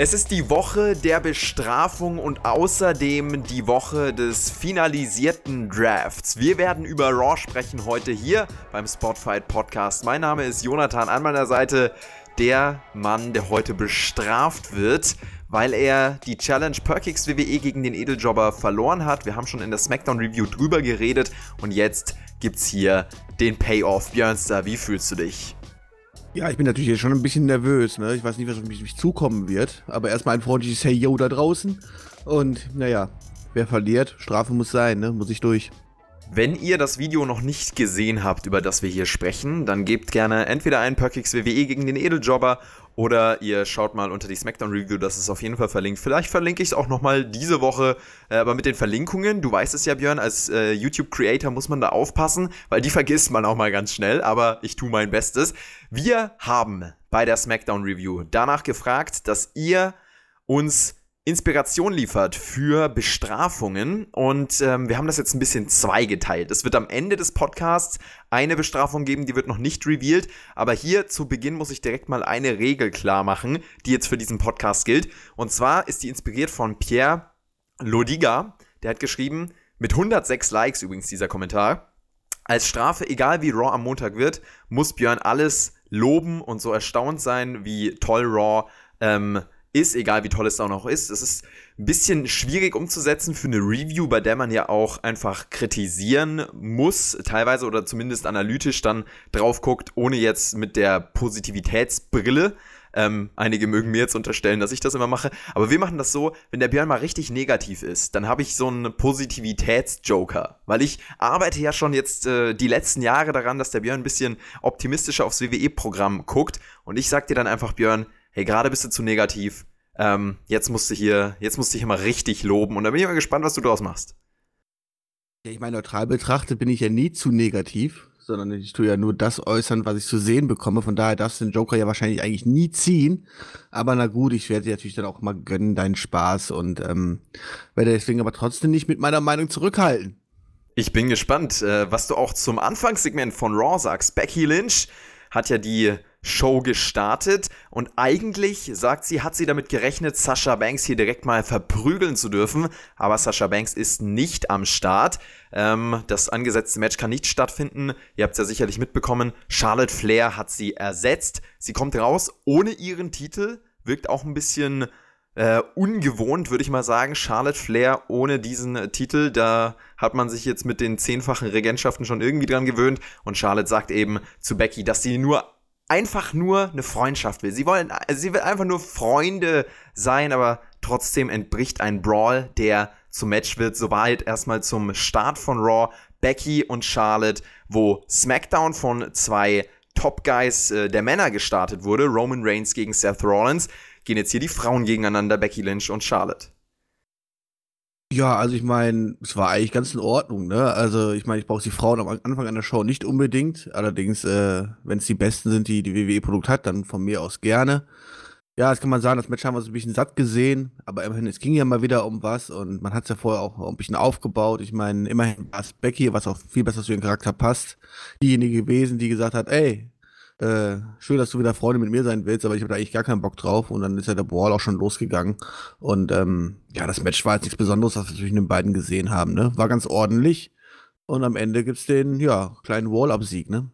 Es ist die Woche der Bestrafung und außerdem die Woche des finalisierten Drafts. Wir werden über Raw sprechen heute hier beim Spotfight Podcast. Mein Name ist Jonathan an meiner Seite, der Mann, der heute bestraft wird, weil er die Challenge Perkix WWE gegen den Edeljobber verloren hat. Wir haben schon in der SmackDown Review drüber geredet und jetzt gibt's hier den Payoff. Björnster, wie fühlst du dich? Ja, ich bin natürlich jetzt schon ein bisschen nervös. Ne? Ich weiß nicht, was auf mich, mich zukommen wird. Aber erstmal ein freundliches Hey Yo da draußen. Und naja, wer verliert, Strafe muss sein, ne? muss ich durch. Wenn ihr das Video noch nicht gesehen habt, über das wir hier sprechen, dann gebt gerne entweder einen Perkix WWE gegen den Edeljobber oder ihr schaut mal unter die SmackDown Review, das ist auf jeden Fall verlinkt. Vielleicht verlinke ich es auch nochmal diese Woche, äh, aber mit den Verlinkungen, du weißt es ja, Björn, als äh, YouTube-Creator muss man da aufpassen, weil die vergisst man auch mal ganz schnell, aber ich tue mein Bestes. Wir haben bei der SmackDown Review danach gefragt, dass ihr uns Inspiration liefert für Bestrafungen. Und ähm, wir haben das jetzt ein bisschen zweigeteilt. Es wird am Ende des Podcasts eine Bestrafung geben, die wird noch nicht revealed. Aber hier zu Beginn muss ich direkt mal eine Regel klar machen, die jetzt für diesen Podcast gilt. Und zwar ist die inspiriert von Pierre Lodiga. Der hat geschrieben, mit 106 Likes übrigens dieser Kommentar. Als Strafe, egal wie Raw am Montag wird, muss Björn alles loben und so erstaunt sein, wie toll Raw ähm, ist, egal wie toll es auch noch ist. Es ist ein bisschen schwierig umzusetzen für eine Review, bei der man ja auch einfach kritisieren muss, teilweise oder zumindest analytisch dann drauf guckt, ohne jetzt mit der Positivitätsbrille. Ähm, einige mögen mir jetzt unterstellen, dass ich das immer mache. Aber wir machen das so, wenn der Björn mal richtig negativ ist, dann habe ich so einen Positivitätsjoker. Weil ich arbeite ja schon jetzt äh, die letzten Jahre daran, dass der Björn ein bisschen optimistischer aufs WWE-Programm guckt. Und ich sag dir dann einfach, Björn, hey, gerade bist du zu negativ. Ähm, jetzt musst du hier, jetzt musst du hier mal richtig loben. Und da bin ich mal gespannt, was du daraus machst. Ja, ich meine, neutral betrachtet bin ich ja nie zu negativ, sondern ich tue ja nur das äußern, was ich zu sehen bekomme. Von daher darfst du den Joker ja wahrscheinlich eigentlich nie ziehen. Aber na gut, ich werde dir natürlich dann auch mal gönnen, deinen Spaß und ähm, werde deswegen aber trotzdem nicht mit meiner Meinung zurückhalten. Ich bin gespannt, äh, was du auch zum Anfangssegment von Raw sagst. Becky Lynch hat ja die Show gestartet und eigentlich, sagt sie, hat sie damit gerechnet, Sasha Banks hier direkt mal verprügeln zu dürfen, aber Sasha Banks ist nicht am Start. Ähm, das angesetzte Match kann nicht stattfinden. Ihr habt es ja sicherlich mitbekommen. Charlotte Flair hat sie ersetzt. Sie kommt raus ohne ihren Titel, wirkt auch ein bisschen äh, ungewohnt, würde ich mal sagen. Charlotte Flair ohne diesen äh, Titel, da hat man sich jetzt mit den zehnfachen Regentschaften schon irgendwie dran gewöhnt. Und Charlotte sagt eben zu Becky, dass sie nur einfach nur eine Freundschaft will. Sie wollen, also sie will einfach nur Freunde sein, aber trotzdem entbricht ein Brawl, der zum Match wird. Soweit erstmal zum Start von Raw. Becky und Charlotte, wo SmackDown von zwei Top Guys äh, der Männer gestartet wurde. Roman Reigns gegen Seth Rollins. Gehen jetzt hier die Frauen gegeneinander, Becky Lynch und Charlotte. Ja, also ich meine, es war eigentlich ganz in Ordnung, ne? Also ich meine, ich brauche die Frauen am Anfang einer Show nicht unbedingt. Allerdings, äh, wenn es die besten sind, die die WWE-Produkt hat, dann von mir aus gerne. Ja, das kann man sagen, das Match haben wir so ein bisschen satt gesehen, aber immerhin, es ging ja mal wieder um was und man hat es ja vorher auch ein bisschen aufgebaut. Ich meine, immerhin war es Becky, was auch viel besser zu ihrem Charakter passt, diejenige gewesen, die gesagt hat, ey, äh, schön, dass du wieder Freunde mit mir sein willst, aber ich habe da eigentlich gar keinen Bock drauf. Und dann ist ja der Brawl auch schon losgegangen. Und ähm, ja, das Match war jetzt nichts Besonderes, was wir zwischen den beiden gesehen haben. Ne? War ganz ordentlich. Und am Ende gibt's den, ja, kleinen Wall-Up-Sieg, ne?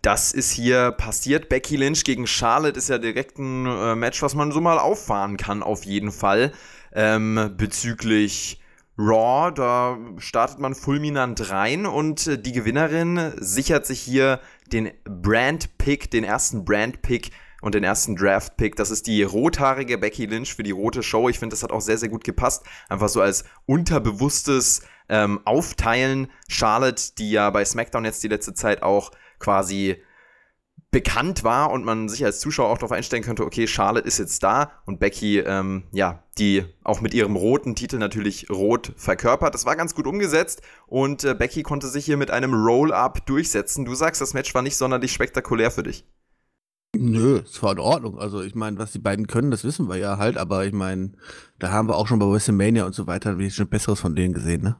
Das ist hier passiert. Becky Lynch gegen Charlotte ist ja direkt ein äh, Match, was man so mal auffahren kann, auf jeden Fall. Ähm, bezüglich Raw, da startet man fulminant rein und äh, die Gewinnerin sichert sich hier den Brand-Pick, den ersten Brand-Pick und den ersten Draft-Pick. Das ist die rothaarige Becky Lynch für die rote Show. Ich finde, das hat auch sehr, sehr gut gepasst. Einfach so als unterbewusstes ähm, Aufteilen. Charlotte, die ja bei SmackDown jetzt die letzte Zeit auch quasi bekannt war und man sich als Zuschauer auch darauf einstellen könnte, okay, Charlotte ist jetzt da und Becky, ähm, ja, die auch mit ihrem roten Titel natürlich rot verkörpert. Das war ganz gut umgesetzt und äh, Becky konnte sich hier mit einem Roll-Up durchsetzen. Du sagst, das Match war nicht sonderlich spektakulär für dich. Nö, es war in Ordnung. Also ich meine, was die beiden können, das wissen wir ja halt, aber ich meine, da haben wir auch schon bei WrestleMania und so weiter schon Besseres von denen gesehen, ne?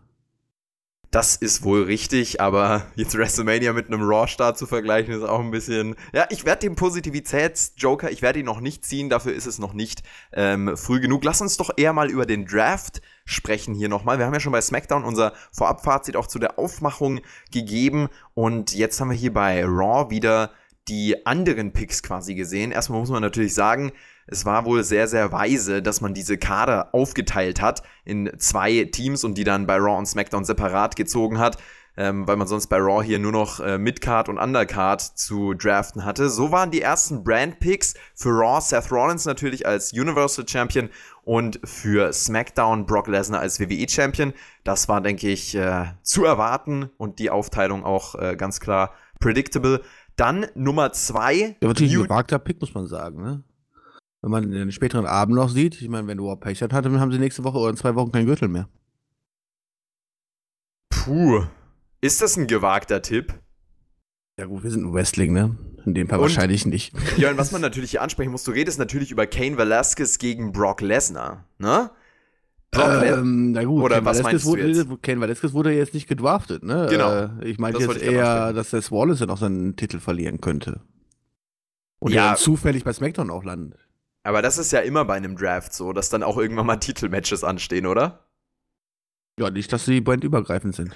Das ist wohl richtig, aber jetzt WrestleMania mit einem Raw-Start zu vergleichen, ist auch ein bisschen. Ja, ich werde den Positivitäts-Joker, ich werde ihn noch nicht ziehen, dafür ist es noch nicht ähm, früh genug. Lass uns doch eher mal über den Draft sprechen hier nochmal. Wir haben ja schon bei SmackDown unser Vorabfazit auch zu der Aufmachung gegeben und jetzt haben wir hier bei Raw wieder die anderen Picks quasi gesehen. Erstmal muss man natürlich sagen, es war wohl sehr, sehr weise, dass man diese Kader aufgeteilt hat in zwei Teams und die dann bei Raw und SmackDown separat gezogen hat, ähm, weil man sonst bei Raw hier nur noch äh, Midcard und Undercard zu draften hatte. So waren die ersten Brand-Picks für Raw Seth Rollins natürlich als Universal Champion und für SmackDown Brock Lesnar als WWE Champion. Das war, denke ich, äh, zu erwarten und die Aufteilung auch äh, ganz klar predictable. Dann Nummer zwei. Ja, natürlich ein gewagter Pick, muss man sagen, ne? Wenn man den späteren Abend noch sieht, ich meine, wenn du Pech hat, dann haben sie nächste Woche oder in zwei Wochen keinen Gürtel mehr. Puh. Ist das ein gewagter Tipp? Ja gut, wir sind ein Wrestling, ne? In dem Fall und, wahrscheinlich nicht. Ja, und was man natürlich hier ansprechen muss, du redest natürlich über Kane Velasquez gegen Brock Lesnar, ne? Ähm, na gut, Oder Ken was meinst wurde, du jetzt? Ken Velasquez wurde jetzt nicht gedraftet, ne? Genau. Äh, ich meine jetzt eher, dass der Wallace dann auch seinen Titel verlieren könnte. Und ja. er zufällig bei SmackDown auch landet. Aber das ist ja immer bei einem Draft so, dass dann auch irgendwann mal Titelmatches anstehen, oder? Ja, nicht, dass sie brandübergreifend sind.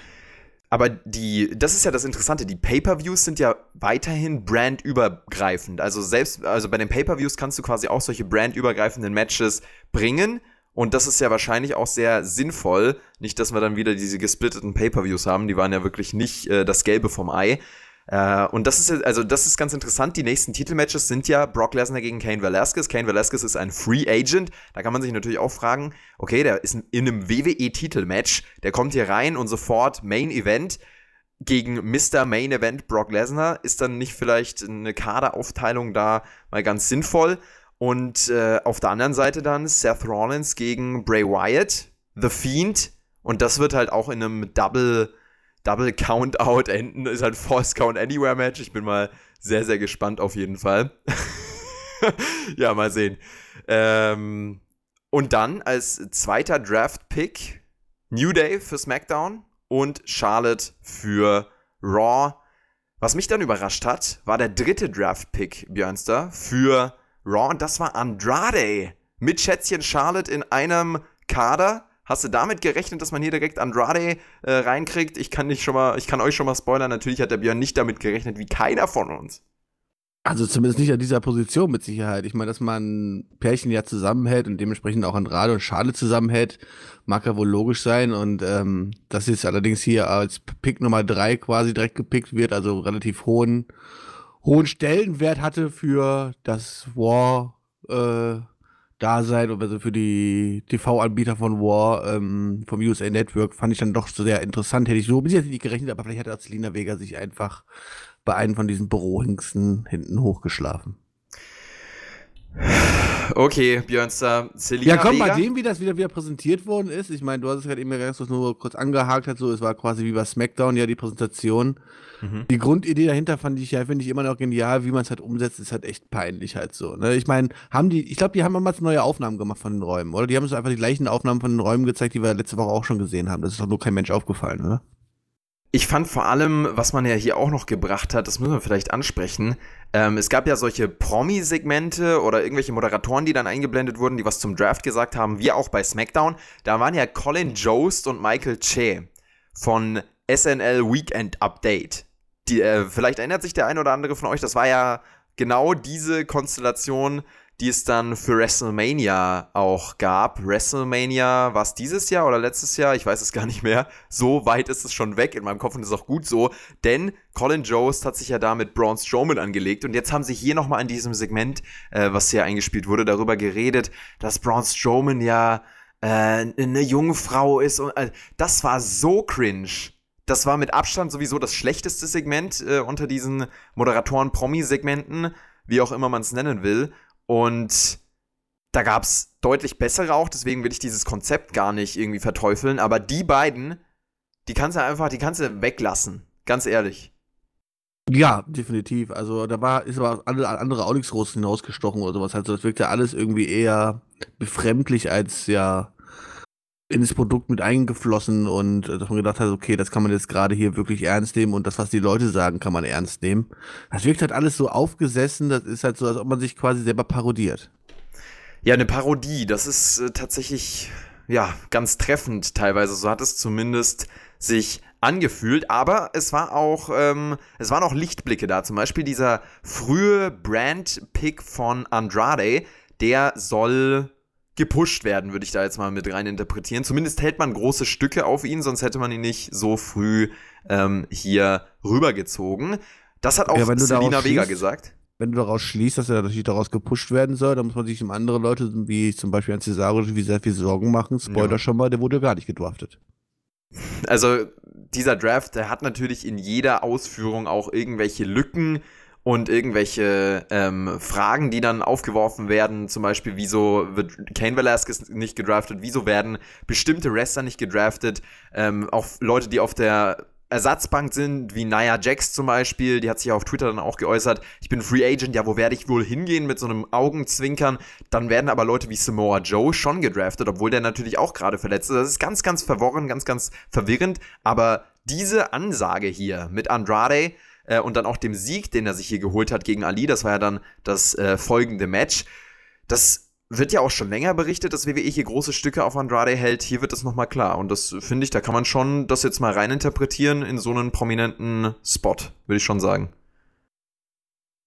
Aber die, das ist ja das Interessante, die Pay-per-Views sind ja weiterhin brandübergreifend. Also selbst, also bei den Pay-per-Views kannst du quasi auch solche brandübergreifenden Matches bringen. Und das ist ja wahrscheinlich auch sehr sinnvoll. Nicht, dass wir dann wieder diese gesplitteten Pay-per-Views haben. Die waren ja wirklich nicht äh, das Gelbe vom Ei. Äh, und das ist also das ist ganz interessant. Die nächsten Titelmatches sind ja Brock Lesnar gegen Kane Velasquez. Kane Velasquez ist ein Free Agent. Da kann man sich natürlich auch fragen, okay, der ist in einem WWE-Titelmatch. Der kommt hier rein und sofort Main Event gegen Mr. Main Event Brock Lesnar. Ist dann nicht vielleicht eine Kaderaufteilung da mal ganz sinnvoll? Und äh, auf der anderen Seite dann Seth Rollins gegen Bray Wyatt, The Fiend. Und das wird halt auch in einem Double, Double Count-Out enden. Ist halt Force Count Anywhere Match. Ich bin mal sehr, sehr gespannt auf jeden Fall. ja, mal sehen. Ähm, und dann als zweiter Draft-Pick New Day für SmackDown und Charlotte für Raw. Was mich dann überrascht hat, war der dritte Draft-Pick, Björnster, für Raw und das war Andrade mit Schätzchen Charlotte in einem Kader. Hast du damit gerechnet, dass man hier direkt Andrade äh, reinkriegt? Ich kann nicht schon mal, ich kann euch schon mal spoilern. Natürlich hat der Björn nicht damit gerechnet, wie keiner von uns. Also zumindest nicht an dieser Position mit Sicherheit. Ich meine, dass man Pärchen ja zusammenhält und dementsprechend auch Andrade und Charlotte zusammenhält, mag ja wohl logisch sein. Und ähm, dass jetzt allerdings hier als Pick Nummer drei quasi direkt gepickt wird, also relativ hohen hohen Stellenwert hatte für das War äh, Dasein oder also für die TV-Anbieter von War ähm, vom USA Network fand ich dann doch sehr interessant. Hätte ich so bis jetzt nicht gerechnet, aber vielleicht hat Selina Vega sich einfach bei einem von diesen Bürohingsten hinten hochgeschlafen. Okay, Björnster, Selina Ja, komm, Vega. bei dem, wie das wieder, wieder präsentiert worden ist, ich meine, du hast es gerade eben ganz kurz nur kurz angehakt, hat, so, es war quasi wie bei SmackDown ja die Präsentation. Mhm. Die Grundidee dahinter fand ich ja, finde ich immer noch genial, wie man es halt umsetzt, ist halt echt peinlich halt so. Ne? Ich meine, haben die, ich glaube, die haben damals neue Aufnahmen gemacht von den Räumen, oder? Die haben uns einfach die gleichen Aufnahmen von den Räumen gezeigt, die wir letzte Woche auch schon gesehen haben. Das ist doch nur kein Mensch aufgefallen, oder? Ich fand vor allem, was man ja hier auch noch gebracht hat, das müssen wir vielleicht ansprechen. Ähm, es gab ja solche Promi-Segmente oder irgendwelche Moderatoren, die dann eingeblendet wurden, die was zum Draft gesagt haben, wie auch bei SmackDown. Da waren ja Colin Jost und Michael Che von SNL Weekend Update. Die, äh, vielleicht erinnert sich der ein oder andere von euch, das war ja genau diese Konstellation, die es dann für WrestleMania auch gab. WrestleMania, war es dieses Jahr oder letztes Jahr? Ich weiß es gar nicht mehr. So weit ist es schon weg in meinem Kopf und ist auch gut so, denn Colin Jost hat sich ja da mit Braun Strowman angelegt und jetzt haben sie hier nochmal in diesem Segment, äh, was hier eingespielt wurde, darüber geredet, dass Braun Strowman ja äh, eine junge Frau ist und äh, das war so cringe das war mit Abstand sowieso das schlechteste Segment äh, unter diesen Moderatoren-Promi-Segmenten, wie auch immer man es nennen will. Und da gab es deutlich bessere auch, deswegen will ich dieses Konzept gar nicht irgendwie verteufeln. Aber die beiden, die kannst du einfach, die kannst du weglassen. Ganz ehrlich. Ja, definitiv. Also da war, ist aber andere, andere auch nichts groß hinausgestochen oder sowas. Also das wirkt ja alles irgendwie eher befremdlich als ja ins Produkt mit eingeflossen und äh, dass man gedacht hat, okay, das kann man jetzt gerade hier wirklich ernst nehmen und das, was die Leute sagen, kann man ernst nehmen. Das wirkt halt alles so aufgesessen, das ist halt so, als ob man sich quasi selber parodiert. Ja, eine Parodie, das ist äh, tatsächlich, ja, ganz treffend teilweise. So hat es zumindest sich angefühlt, aber es war auch, ähm, es waren auch Lichtblicke da. Zum Beispiel dieser frühe Brand-Pick von Andrade, der soll gepusht werden, würde ich da jetzt mal mit rein interpretieren. Zumindest hält man große Stücke auf ihn, sonst hätte man ihn nicht so früh ähm, hier rübergezogen. Das hat auch Ja, wenn du Selina Vega schließt- gesagt. Wenn du daraus schließt, dass er natürlich daraus gepusht werden soll, dann muss man sich um andere Leute, wie zum Beispiel an Cesaro, wie sehr viel Sorgen machen. Spoiler Ja. schon mal, der wurde gar nicht gedraftet. Also dieser Draft, der hat natürlich in jeder Ausführung auch irgendwelche Lücken und irgendwelche ähm, Fragen, die dann aufgeworfen werden. Zum Beispiel, wieso wird Kane Velasquez nicht gedraftet? Wieso werden bestimmte Wrestler nicht gedraftet? Ähm, auch Leute, die auf der Ersatzbank sind, wie Nia Jax zum Beispiel, die hat sich ja auf Twitter dann auch geäußert, ich bin Free Agent, ja, wo werde ich wohl hingehen mit so einem Augenzwinkern? Dann werden aber Leute wie Samoa Joe schon gedraftet, obwohl der natürlich auch gerade verletzt ist. Das ist ganz, ganz verworren, ganz, ganz verwirrend. Aber diese Ansage hier mit Andrade äh, und dann auch dem Sieg, den er sich hier geholt hat gegen Ali, das war ja dann das äh, folgende Match, das wird ja auch schon länger berichtet, dass WWE hier große Stücke auf Andrade hält. Hier wird das nochmal klar. Und das finde ich, da kann man schon das jetzt mal reininterpretieren in so einen prominenten Spot, würde ich schon sagen.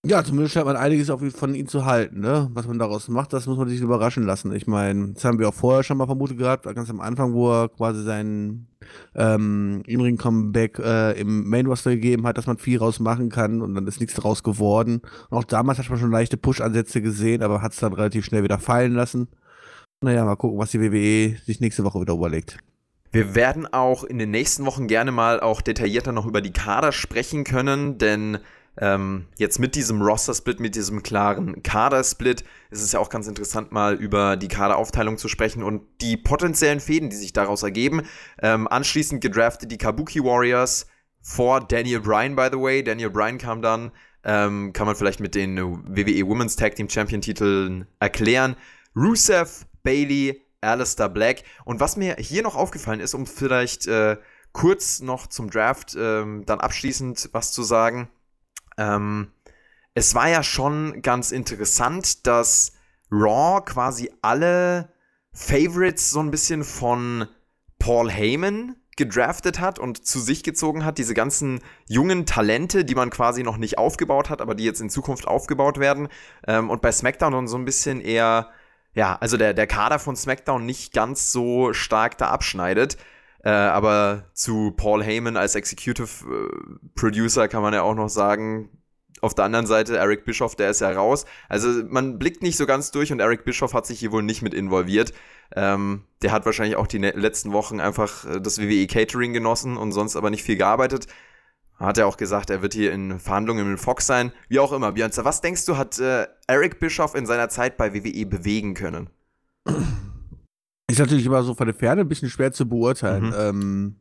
Ja, zumindest scheint man einiges auf, von ihm zu halten, ne? Was man daraus macht, das muss man sich überraschen lassen. Ich meine, das haben wir auch vorher schon mal vermutet gehabt, ganz am Anfang, wo er quasi sein ähm, In-Ring-Comeback äh, im Main-Roster gegeben hat, dass man viel rausmachen kann und dann ist nichts daraus geworden. Und auch damals hat man schon leichte Push-Ansätze gesehen, aber hat es dann relativ schnell wieder fallen lassen. Naja, mal gucken, was die WWE sich nächste Woche wieder überlegt. Wir werden auch in den nächsten Wochen gerne mal auch detaillierter noch über die Kader sprechen können, denn ähm, jetzt mit diesem Roster-Split, mit diesem klaren Kader-Split, ist es ja auch ganz interessant, mal über die Kaderaufteilung zu sprechen und die potenziellen Fäden, die sich daraus ergeben. Ähm, anschließend gedraftet die Kabuki Warriors vor Daniel Bryan, by the way. Daniel Bryan kam dann, ähm, kann man vielleicht mit den WWE Women's Tag Team Champion Titeln erklären. Rusev, Bailey, Alistair Black. Und was mir hier noch aufgefallen ist, um vielleicht äh, kurz noch zum Draft ähm, dann abschließend was zu sagen. Ähm, es war ja schon ganz interessant, dass Raw quasi alle Favorites so ein bisschen von Paul Heyman gedraftet hat und zu sich gezogen hat, diese ganzen jungen Talente, die man quasi noch nicht aufgebaut hat, aber die jetzt in Zukunft aufgebaut werden. Ähm, und bei SmackDown dann so ein bisschen eher, ja, also der, der Kader von SmackDown nicht ganz so stark da abschneidet. Äh, aber zu Paul Heyman als Executive äh, Producer kann man ja auch noch sagen, auf der anderen Seite Eric Bischoff, der ist ja raus. Also man blickt nicht so ganz durch und Eric Bischoff hat sich hier wohl nicht mit involviert. Ähm, der hat wahrscheinlich auch die ne letzten Wochen einfach äh, das WWE Catering genossen und sonst aber nicht viel gearbeitet. Hat er auch gesagt, er wird hier in Verhandlungen mit Fox sein. Wie auch immer. Björn, was denkst du, hat äh, Eric Bischoff in seiner Zeit bei WWE bewegen können? Ist natürlich immer so von der Ferne ein bisschen schwer zu beurteilen. Mhm. Ähm,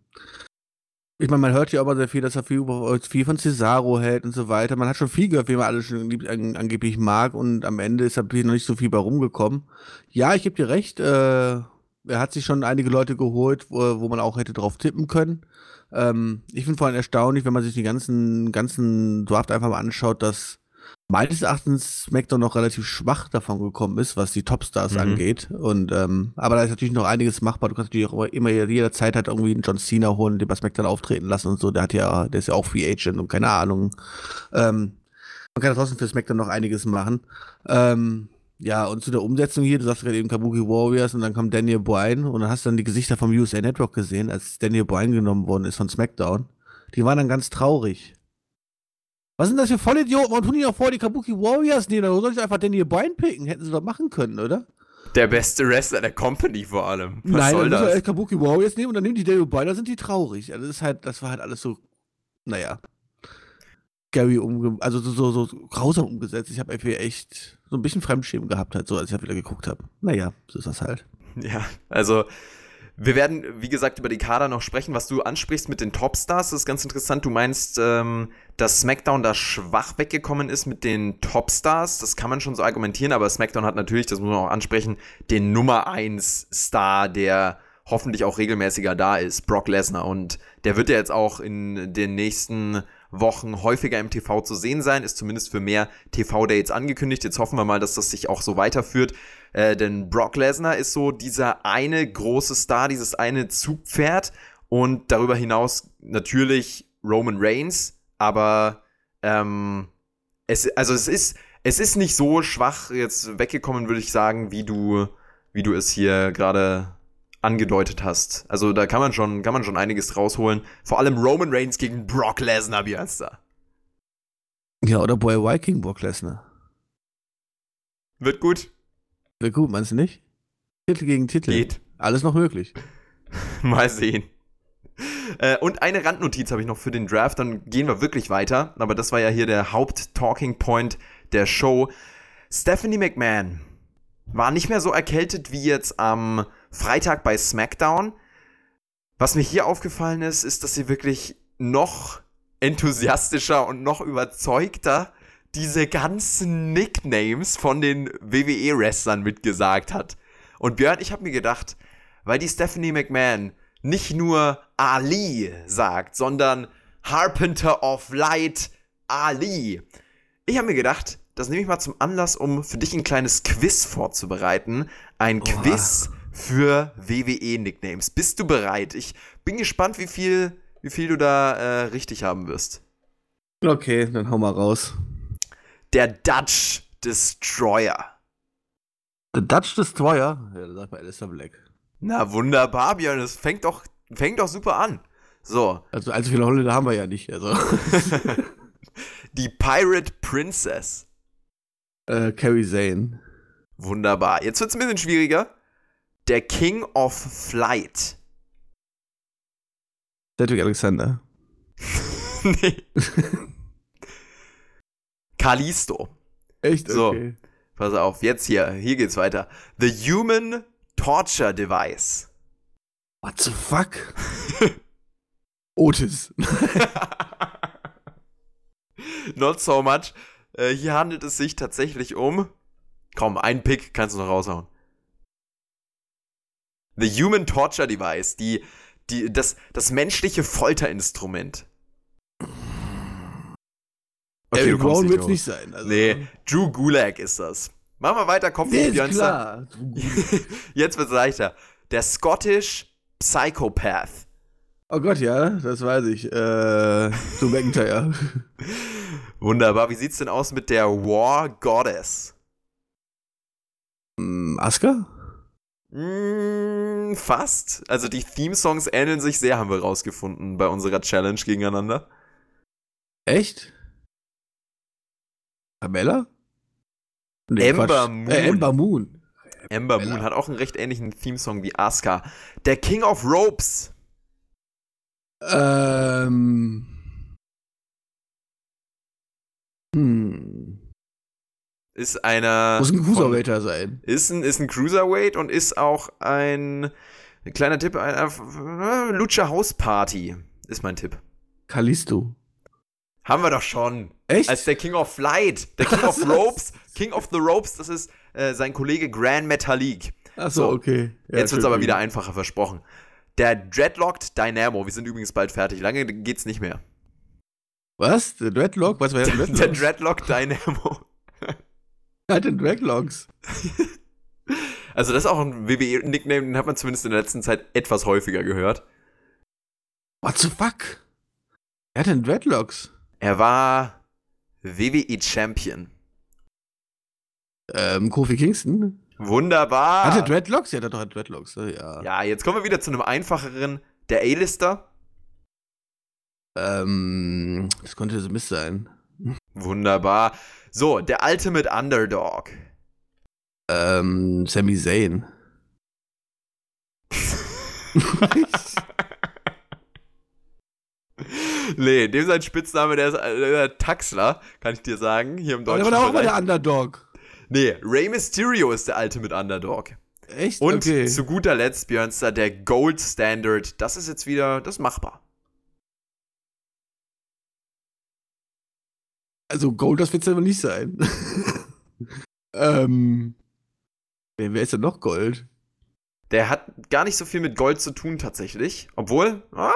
ich meine, man hört ja immer sehr viel, dass er viel, viel von Cesaro hält und so weiter. Man hat schon viel gehört, wie man alles schon an, angeblich mag und am Ende ist natürlich noch nicht so viel bei rumgekommen. Ja, ich gebe dir recht, äh, er hat sich schon einige Leute geholt, wo, wo man auch hätte drauf tippen können. Ähm, ich finde vor allem erstaunlich, wenn man sich die ganzen, ganzen Draft einfach mal anschaut, dass meines Erachtens SmackDown noch relativ schwach davon gekommen ist, was die Topstars Mhm. angeht. Und ähm, aber da ist natürlich noch einiges machbar. Du kannst natürlich auch immer jederzeit halt irgendwie einen John Cena holen, den bei SmackDown auftreten lassen und so. Der hat ja, der ist ja auch Free Agent und keine Ahnung. Ähm, man kann trotzdem für SmackDown noch einiges machen. Ähm, ja, und zu der Umsetzung hier, du sagst gerade eben Kabuki Warriors und dann kommt Daniel Bryan und dann hast du dann die Gesichter vom USA Network gesehen, als Daniel Bryan genommen worden ist von SmackDown. Die waren dann ganz traurig. Was sind das für Vollidioten? Warum tun die doch vor die Kabuki Warriors nehmen? Oder soll ich einfach Daniel Bryan picken? Hätten sie doch machen können, oder? Der beste Wrestler der Company vor allem. Was Nein, soll dann muss das? El Kabuki jetzt nehmen und dann nehmen die David Boy, da sind die traurig. Also das ist halt, das war halt alles so, naja. Gary umge also so, so, so grausam umgesetzt. Ich habe irgendwie echt so ein bisschen Fremdschämen gehabt, halt so, als ich wieder geguckt habe. Naja, so ist das halt. Ja, also wir werden, wie gesagt, über die Kader noch sprechen. Was du ansprichst mit den Topstars, ist ganz interessant. Du meinst, ähm, dass SmackDown da schwach weggekommen ist mit den Topstars. Das kann man schon so argumentieren, aber SmackDown hat natürlich, das muss man auch ansprechen, den Nummer 1 Star, der hoffentlich auch regelmäßiger da ist, Brock Lesnar. Und der wird ja jetzt auch in den nächsten Wochen häufiger im TV zu sehen sein, ist zumindest für mehr TV-Dates angekündigt. Jetzt hoffen wir mal, dass das sich auch so weiterführt. Äh, denn Brock Lesnar ist so dieser eine große Star, dieses eine Zugpferd. Und darüber hinaus natürlich Roman Reigns. Aber ähm, es, also es ist, es ist nicht so schwach jetzt weggekommen, würde ich sagen, wie du, wie du es hier gerade angedeutet hast. Also da kann man schon, kann man schon einiges rausholen. Vor allem Roman Reigns gegen Brock Lesnar, Björnster. Ja, oder Boy Viking Brock Lesnar. Wird gut. Wäre gut, meinst du nicht? Titel gegen Titel. Geht. Alles noch möglich. Mal sehen. Äh, und eine Randnotiz habe ich noch für den Draft, dann gehen wir wirklich weiter. Aber das war ja hier der Haupt-Talking Point der Show. Stephanie McMahon war nicht mehr so erkältet wie jetzt am Freitag bei SmackDown. Was mir hier aufgefallen ist, ist, dass sie wirklich noch enthusiastischer und noch überzeugter diese ganzen Nicknames von den WWE-Wrestlern mitgesagt hat. Und Björn, ich habe mir gedacht, weil die Stephanie McMahon nicht nur Ali sagt, sondern Harpenter of Light Ali. Ich habe mir gedacht, das nehme ich mal zum Anlass, um für dich ein kleines Quiz vorzubereiten. Ein Oha. Quiz für WWE-Nicknames. Bist du bereit? Ich bin gespannt, wie viel, wie viel du da äh, richtig haben wirst. Okay, dann hau mal raus. Der Dutch Destroyer. The Dutch Destroyer? Ja, da sagt man Alistair Black. Na wunderbar, Björn, das fängt doch, fängt doch super an. So, Also allzu viele Holländer haben wir ja nicht. Also. die Pirate Princess. äh, Carrie Zane. Wunderbar. Jetzt wird's ein bisschen schwieriger. Der King of Flight. Cedric Alexander. nee. Kalisto. Echt? So. Okay. Pass auf, jetzt hier, hier geht's weiter. The Human Torture Device. What the fuck? Otis. Not so much. Äh, hier handelt es sich tatsächlich um. Komm, ein Pick kannst du noch raushauen. The Human Torture Device, die, die, das, das menschliche Folterinstrument. Okay, kommst Brown wird's drauf. nicht sein. Also. Nee, Drew Gulag ist das. Machen wir weiter, Kopf Nee, Björnster. Jetzt wird's leichter. Der Scottish Psychopath. Oh Gott, ja, das weiß ich. Äh, Drew McIntyre. Wunderbar. Wie sieht's denn aus mit der War Goddess? Hm, Asuka? Mm, fast. Also die Theme-Songs ähneln sich sehr, haben wir rausgefunden bei unserer Challenge gegeneinander. Echt? Pamela? Ember Quatsch. Moon. Äh, Ember Moon. Ember Bella. Moon hat auch einen recht ähnlichen Theme-Song wie Asuka. Der King of Ropes. Ähm. Hm. Ist einer. Muss ein Cruiserweighter sein. Ist ein, ist ein Cruiserweight und ist auch ein. ein kleiner Tipp, ein, ein Lucha House Party. Ist mein Tipp. Kalisto. Haben wir doch schon. Echt? Als der King of Flight. Der King of? Ropes. King of the Ropes, das ist äh, sein Kollege Grand Metalik. Achso, So. okay. Ja, Jetzt wird's aber wieder einfacher versprochen. Der Dreadlocked Dynamo. Wir sind übrigens bald fertig. Lange geht's nicht mehr. Was? Der Dreadlock? Was war der Der Dreadlock? Dreadlock Dynamo. Der hat den Dreadlocks. Also, das ist auch ein WWE-Nickname, den hat man zumindest in der letzten Zeit etwas häufiger gehört. What the fuck? Er hat den Dreadlocks. Er war WWE Champion. Ähm, Kofi Kingston? Wunderbar. Hat er Dreadlocks? Ja, der hat doch Dreadlocks. äh, Ja. ja, jetzt kommen wir wieder zu einem einfacheren. Der A-Lister. Ähm, das konnte so Mist sein. Wunderbar. So, der Ultimate Underdog. Ähm, Sami Zayn. nee, dem sein Spitzname, der ist äh, Taxler, kann ich dir sagen, hier im Aber deutschen der war auch mal der Underdog. Nee, Rey Mysterio ist der Ultimate Underdog. Echt? Und okay. zu guter Letzt, Björnster, der Gold Standard. Das ist jetzt wieder, das ist machbar. Also Gold, das wird's aber nicht sein. ähm. Wer, wer ist denn noch Gold? Der hat gar nicht so viel mit Gold zu tun tatsächlich. Obwohl, ah,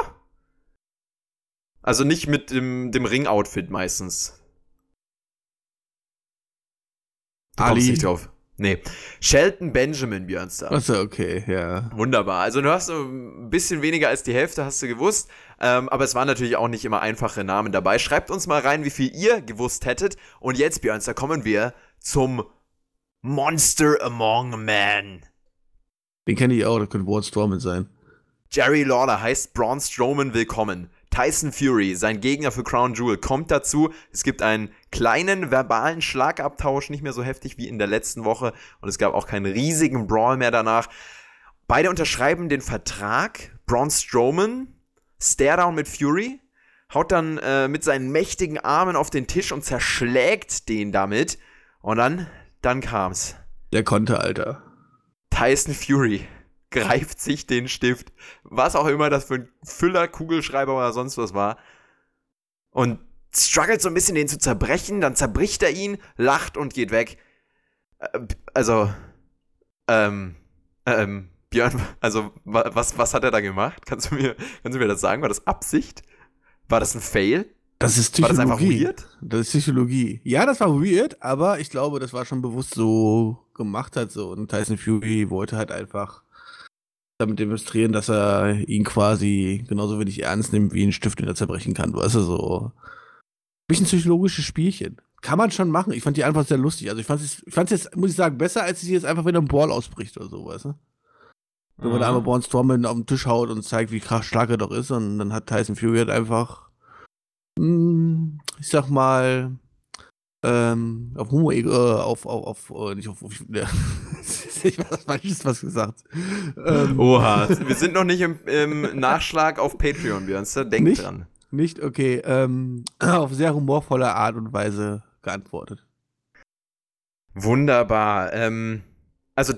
also nicht mit dem, dem Ring-Outfit meistens. Du kommst Ali. nicht drauf. Nee. Shelton Benjamin, Björnster. Achso, okay, ja. Wunderbar. Also du hast so ein bisschen weniger als die Hälfte, hast du gewusst. Ähm, aber es waren natürlich auch nicht immer einfache Namen dabei. Schreibt uns mal rein, wie viel ihr gewusst hättet. Und jetzt, Björnster, kommen wir zum Monster Among Men. Den kenne ich auch, das könnte Braun Strowman sein. Jerry Lawler heißt Braun Strowman willkommen. Tyson Fury, sein Gegner für Crown Jewel, kommt dazu. Es gibt einen kleinen verbalen Schlagabtausch, nicht mehr so heftig wie in der letzten Woche. Und es gab auch keinen riesigen Brawl mehr danach. Beide unterschreiben den Vertrag. Braun Strowman, Staredown mit Fury, haut dann äh, mit seinen mächtigen Armen auf den Tisch und zerschlägt den damit. Und dann, dann kam's. Der konnte, Alter. Tyson Fury greift sich den Stift, was auch immer das für ein Füller, Kugelschreiber oder sonst was war, und struggelt so ein bisschen den zu zerbrechen, dann zerbricht er ihn, lacht und geht weg. Äh, Also, ähm, ähm, Björn, also, wa- was, was hat er da gemacht? Kannst du mir, kannst du mir das sagen? War das Absicht? War das ein Fail? Das ist War das einfach Psychologie. weird? Das ist Psychologie. Ja, das war weird, aber ich glaube, das war schon bewusst so gemacht hat so. Und Tyson Fury wollte halt einfach damit demonstrieren, dass er ihn quasi genauso wenig ernst nimmt, wie ein Stift, den er zerbrechen kann. Weißt du, so. Bisschen psychologisches Spielchen. Kann man schon machen. Ich fand die einfach sehr lustig. Also ich fand es jetzt, muss ich sagen, besser, als sie jetzt einfach, wenn ein Ball ausbricht oder so, weißt du? Wenn man da einmal Braun Strowman auf den Tisch haut und zeigt, wie krass stark er doch ist, und dann hat Tyson Fury halt einfach, mh, ich sag mal, ähm, auf Homo, äh, auf, auf, auf, äh, nicht auf, auf ja. ich weiß was Falsches was gesagt. Ähm, Oha, wir sind noch nicht im, im Nachschlag auf Patreon, Björnster. Denk Nicht? dran. Nicht, okay, ähm, auf sehr humorvolle Art und Weise geantwortet. Wunderbar. Ähm, also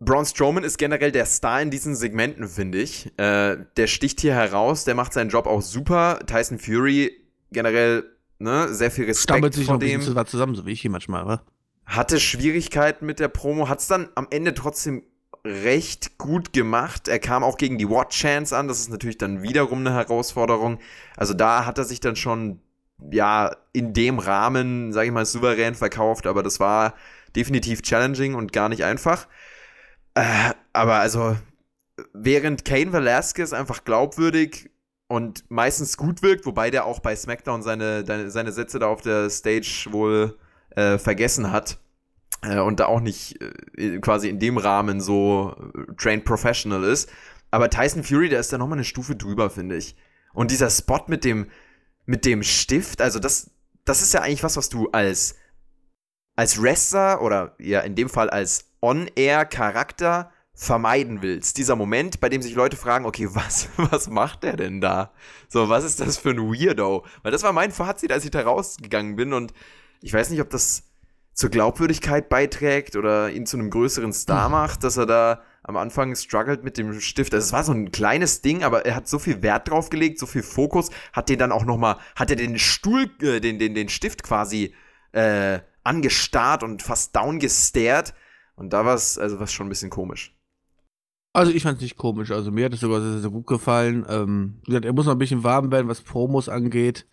Braun Strowman ist generell der Star in diesen Segmenten, finde ich. Äh, der sticht hier heraus, der macht seinen Job auch super. Tyson Fury generell ne, sehr viel Stammelt Respekt sich noch vor ein bisschen dem. weit zusammen, so wie ich hier manchmal, wa? Hatte Schwierigkeiten mit der Promo, hat es dann am Ende trotzdem recht gut gemacht. Er kam auch gegen die Watch Chance an, das ist natürlich dann wiederum eine Herausforderung. Also da hat er sich dann schon ja in dem Rahmen, sage ich mal, souverän verkauft, aber das war definitiv challenging und gar nicht einfach. Äh, aber also während Kane Velasquez einfach glaubwürdig und meistens gut wirkt, wobei der auch bei SmackDown seine, seine Sätze da auf der Stage wohl äh, vergessen hat äh, und da auch nicht äh, quasi in dem Rahmen so äh, trained professional ist. Aber Tyson Fury, der ist da nochmal eine Stufe drüber, finde ich. Und dieser Spot mit dem, mit dem Stift, also das, das ist ja eigentlich was, was du als, als Wrestler oder ja in dem Fall als On-Air-Charakter vermeiden willst. Dieser Moment, bei dem sich Leute fragen, okay, was, was macht der denn da? So, was ist das für ein Weirdo? Weil das war mein Fazit, als ich da rausgegangen bin und ich weiß nicht, ob das zur Glaubwürdigkeit beiträgt oder ihn zu einem größeren Star macht, dass er da am Anfang struggelt mit dem Stift. Also es war so ein kleines Ding, aber er hat so viel Wert drauf gelegt, so viel Fokus, hat den dann auch noch mal, hat er den Stuhl, äh, den, den, den Stift quasi äh, angestarrt und fast downgestared. Und da war es, also was schon ein bisschen komisch. Also ich fand's nicht komisch. Also mir hat es sogar sehr, sehr gut gefallen. Ähm, wie gesagt, er muss noch ein bisschen warm werden, was Promos angeht.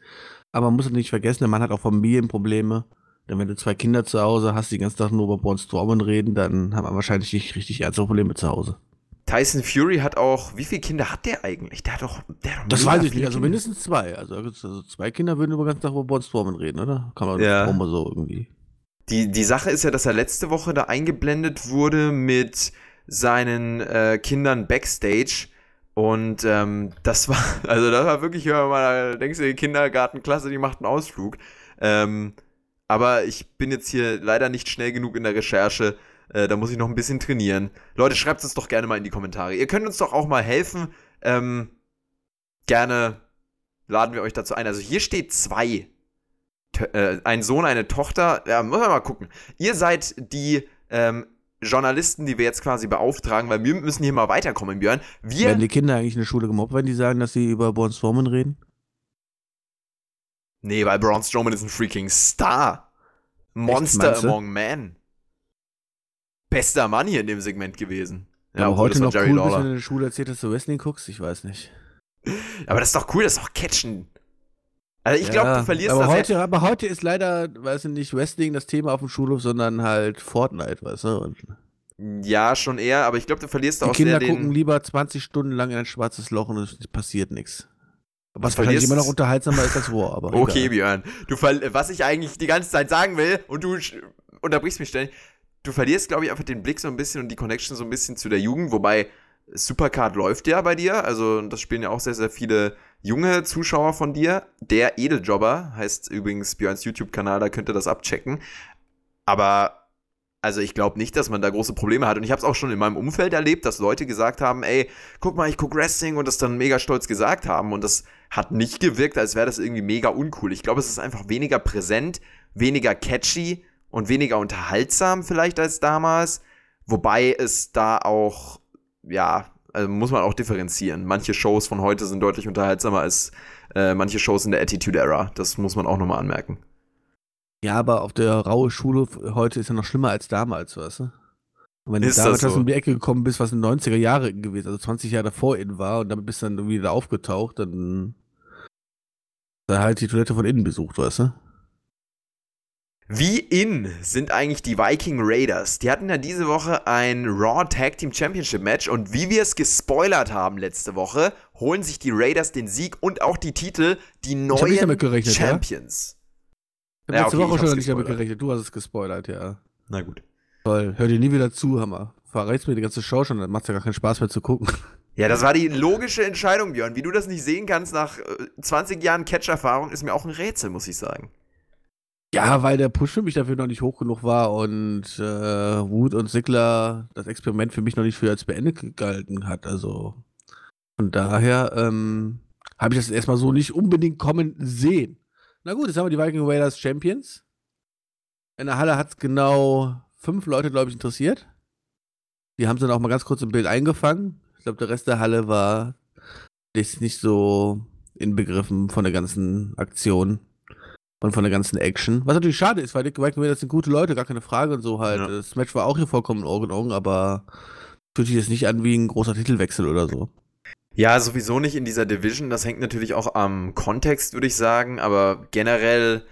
Aber man muss nicht vergessen, der Mann hat auch Familienprobleme. Denn wenn du zwei Kinder zu Hause hast, die den ganzen Tag nur über Braun Strowman reden, dann hat man wahrscheinlich nicht richtig ernste Probleme zu Hause. Tyson Fury hat auch, wie viele Kinder hat der eigentlich? Der hat doch, der hat doch Das weiß ich nicht. Also Kinder. mindestens zwei. Also, also zwei Kinder würden über den ganzen Tag über Braun Strowman reden, oder? Kann man Ja. mal so irgendwie. Die, die Sache ist ja, dass er letzte Woche da eingeblendet wurde mit seinen äh, Kindern backstage. Und ähm, das war, also das war wirklich, hör mal, da denkst die Kindergartenklasse, die macht einen Ausflug. Ähm, aber ich bin jetzt hier leider nicht schnell genug in der Recherche, Äh, da muss ich noch ein bisschen trainieren. Leute, schreibt es doch gerne mal in die Kommentare. Ihr könnt uns doch auch mal helfen. Ähm, gerne laden wir euch dazu ein. Also hier steht zwei. Äh, ein Sohn, eine Tochter. Ja, muss man mal gucken. Ihr seid die ähm, Journalisten, die wir jetzt quasi beauftragen, weil wir müssen hier mal weiterkommen, Björn. Wir Werden die Kinder eigentlich in der Schule gemobbt, wenn die sagen, dass sie über Braun Strowman reden? Nee, weil Braun Strowman ist ein freaking Star. Monster du? among men. Bester Mann hier in dem Segment gewesen. Ja, aber heute noch Jerry cool, bist, wenn Lawler. du in der Schule erzählt, dass du Wrestling guckst? Ich weiß nicht. Aber das ist doch cool, das ist doch Catchen. Also ich glaube, Ja, du verlierst aber das heute, aber heute ist leider, weiß ich nicht, Wrestling das Thema auf dem Schulhof, sondern halt Fortnite, weißt du? Und Ja, schon eher, aber ich glaube, du verlierst die auch Kinder sehr gucken den. lieber 20 Stunden lang in ein schwarzes Loch und es passiert nichts. Was wahrscheinlich verlierst- immer noch unterhaltsamer ist als War, aber Okay, egal. Björn. Du ver was ich eigentlich die ganze Zeit sagen will und du unterbrichst mich ständig. Du verlierst, glaube ich, einfach den Blick so ein bisschen und die Connection so ein bisschen zu der Jugend, wobei Supercard läuft ja bei dir, also das spielen ja auch sehr, sehr viele junge Zuschauer von dir. Der Edeljobber heißt übrigens Björns YouTube-Kanal, da könnt ihr das abchecken. Aber also ich glaube nicht, dass man da große Probleme hat. Und ich habe es auch schon in meinem Umfeld erlebt, dass Leute gesagt haben, ey, guck mal, ich guck Wrestling und das dann mega stolz gesagt haben. Und das hat nicht gewirkt, als wäre das irgendwie mega uncool. Ich glaube, es ist einfach weniger präsent, weniger catchy und weniger unterhaltsam vielleicht als damals. Wobei es da auch, ja, also muss man auch differenzieren. Manche Shows von heute sind deutlich unterhaltsamer als äh, manche Shows in der Attitude Era. Das muss man auch nochmal anmerken. Ja, aber auf der raue Schule heute ist ja noch schlimmer als damals, weißt du? Und wenn Ist du damals so? aus um die Ecke gekommen bist, was in den 90er Jahren gewesen, also 20 Jahre davor in war und damit bist du dann wieder aufgetaucht, dann da halt die Toilette von innen besucht, weißt du? Wie in sind eigentlich die Viking Raiders? Die hatten ja diese Woche ein Raw Tag Team Championship Match und wie wir es gespoilert haben letzte Woche, holen sich die Raiders den Sieg und auch die Titel, die neuen damit gerechnet, ja? Champions. Ich hab Ja, letzte okay, Woche schon nicht damit gerechnet. Du hast es gespoilert, ja. Na gut. Toll. Hör dir nie wieder zu, Hammer. Verrätst mir die ganze Show schon, dann macht's ja gar keinen Spaß mehr zu gucken. Ja, das war die logische Entscheidung, Björn. Wie du das nicht sehen kannst nach äh, 20 Jahren Catch-Erfahrung, ist mir auch ein Rätsel, muss ich sagen. Ja, weil der Push für mich dafür noch nicht hoch genug war und äh, Wood und Sigler das Experiment für mich noch nicht für als beendet gehalten hat. Also von daher ähm, habe ich das erstmal so nicht unbedingt kommen sehen. Na gut, jetzt haben wir die Viking Raiders Champions. In der Halle hat es genau fünf Leute, glaube ich, interessiert. Die haben sie dann auch mal ganz kurz im Bild eingefangen. Ich glaube, der Rest der Halle war nicht so inbegriffen von der ganzen Aktion und von der ganzen Action. Was natürlich schade ist, weil die Viking Raiders sind gute Leute, gar keine Frage und so halt. Ja. Das Match war auch hier vollkommen in Ordnung, aber fühlt sich jetzt nicht an wie ein großer Titelwechsel oder so. Ja, sowieso nicht in dieser Division. Das hängt natürlich auch am Kontext, würde ich sagen. Aber generell,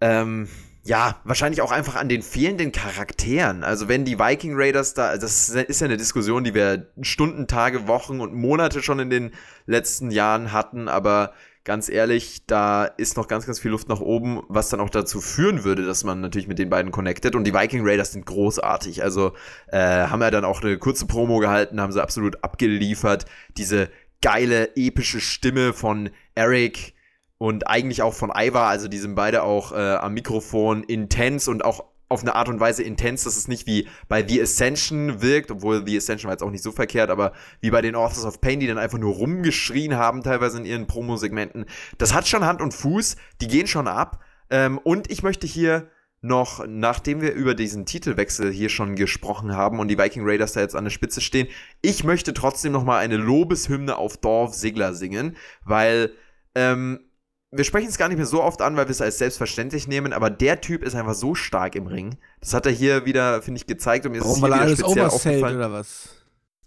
ähm, ja, wahrscheinlich auch einfach an den fehlenden Charakteren. Also wenn die Viking Raiders da, das ist ja eine Diskussion, die wir Stunden, Tage, Wochen und Monate schon in den letzten Jahren hatten. Aber ganz ehrlich, da ist noch ganz, ganz viel Luft nach oben, was dann auch dazu führen würde, dass man natürlich mit den beiden connected. Und die Viking Raiders sind großartig. Also äh, haben ja dann auch eine kurze Promo gehalten, haben sie absolut abgeliefert. Diese geile, epische Stimme von Eric und eigentlich auch von Ivar, also die sind beide auch äh, am Mikrofon intens und auch auf eine Art und Weise intens, dass es nicht wie bei The Ascension wirkt, obwohl The Ascension war jetzt auch nicht so verkehrt, aber wie bei den Authors of Pain, die dann einfach nur rumgeschrien haben, teilweise in ihren Promo-Segmenten. Das hat schon Hand und Fuß, die gehen schon ab. Ähm, und ich möchte hier noch, nachdem wir über diesen Titelwechsel hier schon gesprochen haben und die Viking Raiders da jetzt an der Spitze stehen, ich möchte trotzdem noch mal eine Lobeshymne auf Dorf Sigler singen, weil ähm, wir sprechen es gar nicht mehr so oft an, weil wir es als selbstverständlich nehmen, aber der Typ ist einfach so stark im Ring. Das hat er hier wieder, finde ich, gezeigt und mir ist es Warum, hier weil er wieder speziell aufgefallen. oder was?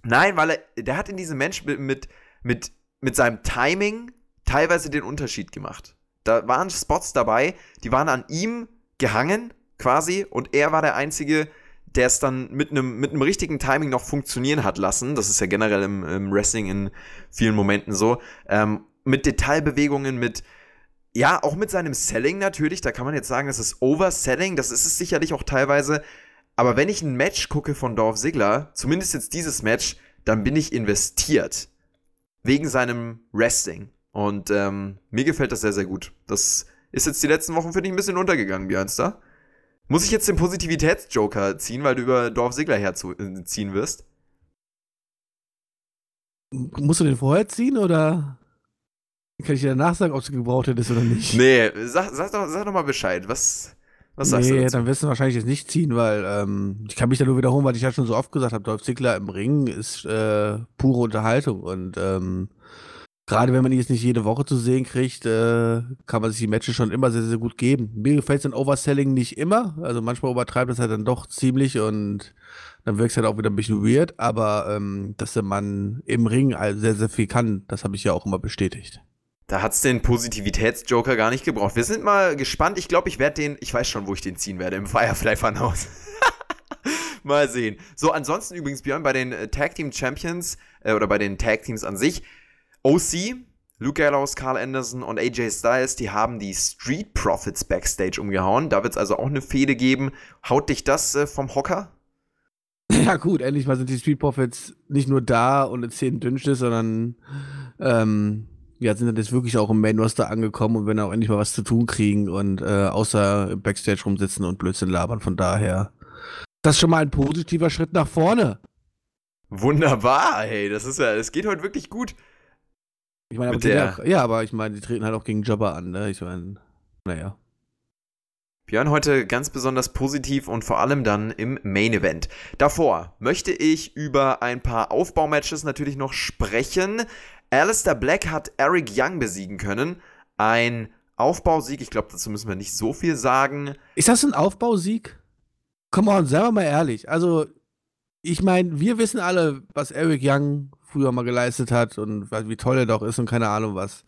Nein, weil er, der hat in diesem Match mit, mit, mit, mit seinem Timing teilweise den Unterschied gemacht. Da waren Spots dabei, die waren an ihm gehangen, quasi, und er war der Einzige, der es dann mit einem mit einem richtigen Timing noch funktionieren hat lassen. Das ist ja generell im, im Wrestling in vielen Momenten so. Ähm, mit Detailbewegungen, mit ja, auch mit seinem Selling natürlich, da kann man jetzt sagen, das ist Overselling, das ist es sicherlich auch teilweise. Aber wenn ich ein Match gucke von Dorf Ziggler, zumindest jetzt dieses Match, dann bin ich investiert. Wegen seinem Wrestling. Und ähm, mir gefällt das sehr, sehr gut. Das ist jetzt die letzten Wochen, finde ich, ein bisschen untergegangen, Björnster. Muss ich jetzt den Positivitätsjoker ziehen, weil du über Dorf Ziggler herziehen wirst? Musst du den vorher ziehen oder kann ich dir danach sagen, ob du gebraucht hättest oder nicht? Nee, sag, sag, doch, sag doch mal Bescheid. Was, was sagst nee, du? Dazu? dann wirst du wahrscheinlich jetzt nicht ziehen, weil ähm, ich kann mich da nur wiederholen, weil ich ja schon so oft gesagt habe, Dolph Ziggler im Ring ist äh, pure Unterhaltung und ähm, gerade wenn man ihn jetzt nicht jede Woche zu sehen kriegt, äh, kann man sich die Matches schon immer sehr, sehr gut geben. Mir gefällt sein Overselling nicht immer, also manchmal übertreibt es halt dann doch ziemlich und dann wirkt es halt auch wieder ein bisschen weird, aber ähm, dass der Mann im Ring sehr, sehr viel kann, das habe ich ja auch immer bestätigt. Da hat's den Positivitätsjoker gar nicht gebraucht. Wir sind mal gespannt. Ich glaube, ich werde den, ich weiß schon, wo ich den ziehen werde, im Firefly Funhouse. mal sehen. So, ansonsten übrigens, Björn, bei den äh, Tag Team Champions äh, oder bei den Tag Teams an sich, OC, Luke Gallows, Carl Anderson und AJ Styles, die haben die Street Profits Backstage umgehauen. Da wird es also auch eine Fehde geben. Haut dich das äh, vom Hocker? Ja, gut, endlich mal sind die Street Profits nicht nur da und erzählen Dünnstes, sondern ähm, ja, sind dann jetzt wirklich auch im Main Roster angekommen und werden auch endlich mal was zu tun kriegen und äh, außer Backstage rumsitzen und Blödsinn labern. Von daher, das ist schon mal ein positiver Schritt nach vorne. Wunderbar, hey, das ist ja, es geht heute wirklich gut. Ich meine, aber der, auch, ja, aber ich meine, die treten halt auch gegen Jobber an, ne? Ich meine, naja. Björn heute ganz besonders positiv und vor allem dann im Main Event. Davor möchte ich über ein paar Aufbaumatches natürlich noch sprechen. Alistair Black hat Eric Young besiegen können. Ein Aufbausieg, ich glaube, dazu müssen wir nicht so viel sagen. Ist das ein Aufbausieg? Come on, sagen wir mal ehrlich. Also, ich meine, wir wissen alle, was Eric Young früher mal geleistet hat und wie toll er doch ist und keine Ahnung was.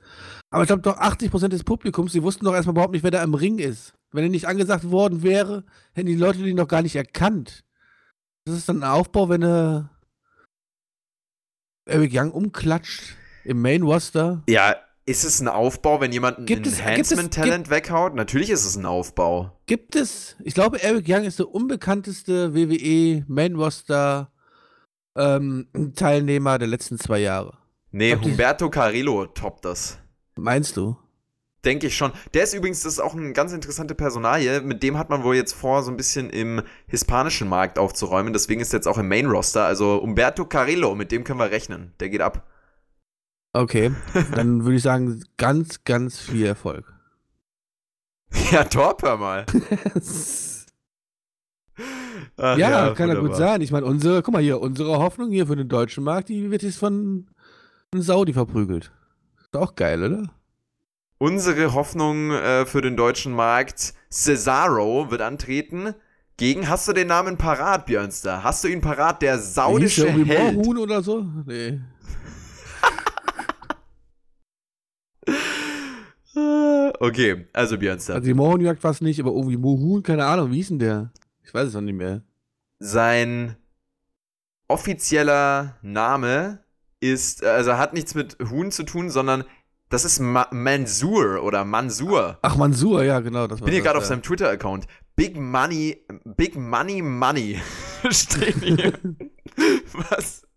Aber ich glaube doch 80% des Publikums, die wussten doch erstmal überhaupt nicht, wer da im Ring ist. Wenn er nicht angesagt worden wäre, hätten die Leute den doch gar nicht erkannt. Das ist dann ein Aufbau, wenn er Eric Young umklatscht im Main Roster. Ja, ist es ein Aufbau, wenn jemand ein Enhancement-Talent weghaut? Natürlich ist es ein Aufbau. Gibt es, ich glaube, Eric Young ist der unbekannteste WWE Main Roster ähm, Teilnehmer der letzten zwei Jahre. Nee, Humberto Carrillo toppt das. Meinst du? Denke ich schon. Der ist übrigens, das ist auch eine ganz interessante Personalie. Mit dem hat man wohl jetzt vor, so ein bisschen im hispanischen Markt aufzuräumen. Deswegen ist er jetzt auch im Main Roster. Also Humberto Carrillo, mit dem können wir rechnen. Der geht ab. Okay, dann würde ich sagen, ganz, ganz viel Erfolg. Ja, top, hör mal. Ach, ja, ja, kann ja gut sein. Ich meine, unsere, guck mal hier, unsere Hoffnung hier für den deutschen Markt, die wird jetzt von, von Saudi verprügelt. Ist auch geil, oder? Unsere Hoffnung äh, für den deutschen Markt, Cesaro wird antreten gegen, hast du den Namen parat, Björnster? Hast du ihn parat, der saudische der Held? Mohun oder so? Nee. okay, also Björnster. Also die Mohunjagd war es nicht, aber irgendwie Mohun, keine Ahnung, wie hieß denn der? Ich weiß es noch nicht mehr. Sein offizieller Name ist, also hat nichts mit Huhn zu tun, sondern das ist Ma Mansur oder Mansur. Ach, Mansur, ja, genau. Das ich bin hier gerade ja. auf seinem Twitter-Account. Big Money, Big Money Money steht hier. Was?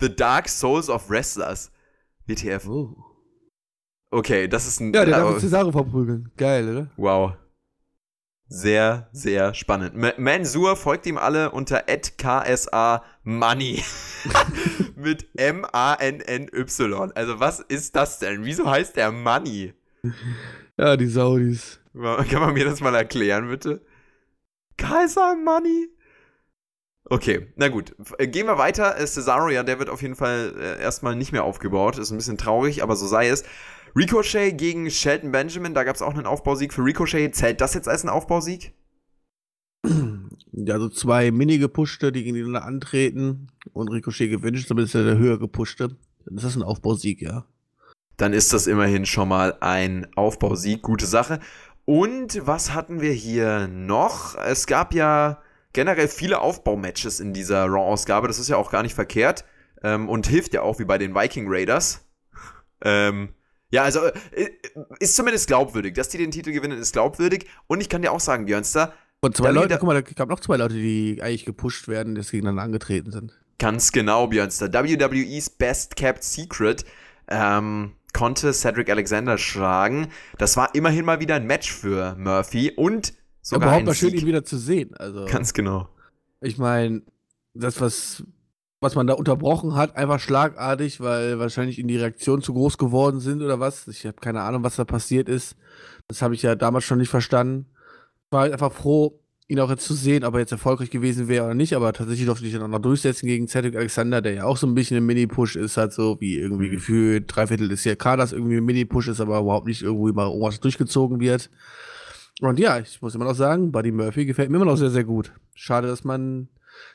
The Dark Souls of Wrestlers. WTF. Oh. Okay, das ist ein. Ja, der darf Cesaro verprügeln. Geil, oder? Wow. Sehr, sehr spannend. M Mansur folgt ihm alle unter KSA Money. Mit M-A-N-N-Y. Also, was ist das denn? Wieso heißt der Money? Ja, die Saudis. Kann man mir das mal erklären, bitte? KSA Money? Okay, na gut. Gehen wir weiter. Cesaro, ja, der wird auf jeden Fall äh, erstmal nicht mehr aufgebaut. Ist ein bisschen traurig, aber so sei es. Ricochet gegen Shelton Benjamin, da gab es auch einen Aufbausieg für Ricochet. Zählt das jetzt als ein Aufbausieg? Ja, so zwei Mini-Gepushte, die gegeneinander antreten und Ricochet gewünscht, er der höher gepushte. Dann ist das ein Aufbausieg, ja. Dann ist das immerhin schon mal ein Aufbausieg, gute Sache. Und was hatten wir hier noch? Es gab ja generell viele Aufbaumatches in dieser Raw-Ausgabe, das ist ja auch gar nicht verkehrt ähm, und hilft ja auch wie bei den Viking Raiders. ähm, ja, also äh, ist zumindest glaubwürdig. Dass die den Titel gewinnen, ist glaubwürdig. Und ich kann dir auch sagen, Björnster. Und zwei Leute, guck mal, da gab noch zwei Leute, die eigentlich gepusht werden, die gegeneinander angetreten sind. Ganz genau, Björnster. WWE's Best Kept Secret ähm, konnte Cedric Alexander schlagen. Das war immerhin mal wieder ein Match für Murphy. Und sogar überhaupt ein mal schön, ihn wieder zu sehen. Also, Ganz genau. ich meine, das, was, was man da unterbrochen hat, einfach schlagartig, weil wahrscheinlich in die Reaktionen zu groß geworden sind oder was. Ich habe keine Ahnung, was da passiert ist. Das habe ich ja damals schon nicht verstanden. Ich war halt einfach froh, ihn auch jetzt zu sehen, ob er jetzt erfolgreich gewesen wäre oder nicht, aber tatsächlich durfte ich dann auch noch durchsetzen gegen Cedric Alexander, der ja auch so ein bisschen ein Mini-Push ist, halt so wie irgendwie Mhm. gefühlt drei Viertel des Kaders irgendwie ein Mini-Push ist, aber überhaupt nicht irgendwie mal irgendwas durchgezogen wird. Und ja, ich muss immer noch sagen, Buddy Murphy gefällt mir immer noch sehr, sehr gut. Schade, dass man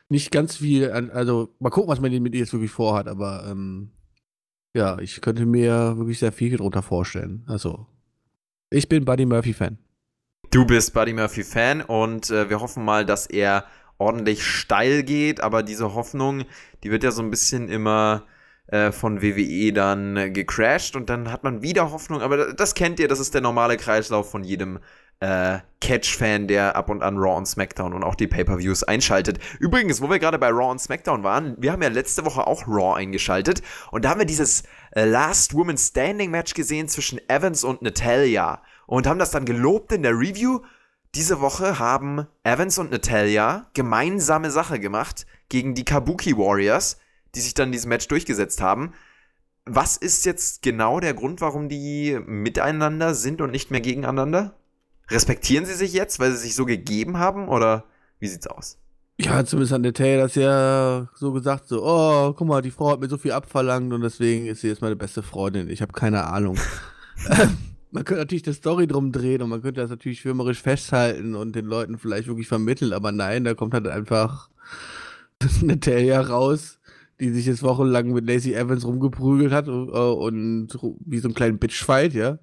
nicht ganz viel, also mal gucken, was man mit ihr jetzt wirklich vorhat, aber ähm, ja, ich könnte mir wirklich sehr viel drunter vorstellen. Also, ich bin Buddy Murphy-Fan. Du bist Buddy Murphy Fan und äh, wir hoffen mal, dass er ordentlich steil geht, aber diese Hoffnung, die wird ja so ein bisschen immer äh, von WWE dann äh, gecrashed und dann hat man wieder Hoffnung, aber das kennt ihr, das ist der normale Kreislauf von jedem äh, Catch-Fan, der ab und an Raw und SmackDown und auch die Pay-Per-Views einschaltet. Übrigens, wo wir gerade bei Raw und SmackDown waren, wir haben ja letzte Woche auch Raw eingeschaltet und da haben wir dieses äh, Last Woman Standing Match gesehen zwischen Evans und Natalia und haben das dann gelobt in der Review. Diese Woche haben Evans und Natalia gemeinsame Sache gemacht gegen die Kabuki Warriors, die sich dann in diesem Match durchgesetzt haben. Was ist jetzt genau der Grund, warum die miteinander sind und nicht mehr gegeneinander? Respektieren sie sich jetzt, weil sie sich so gegeben haben oder wie sieht's aus? Ja, zumindest hat Natalia das ja so gesagt, so, oh, guck mal, die Frau hat mir so viel abverlangt und deswegen ist sie jetzt meine beste Freundin. Ich habe keine Ahnung. man könnte natürlich eine Story drum drehen und man könnte das natürlich firmerisch festhalten und den Leuten vielleicht wirklich vermitteln, aber nein, da kommt halt einfach Natalia raus, die sich jetzt wochenlang mit Lacey Evans rumgeprügelt hat äh, und wie so ein kleinen Bitchfight, ja.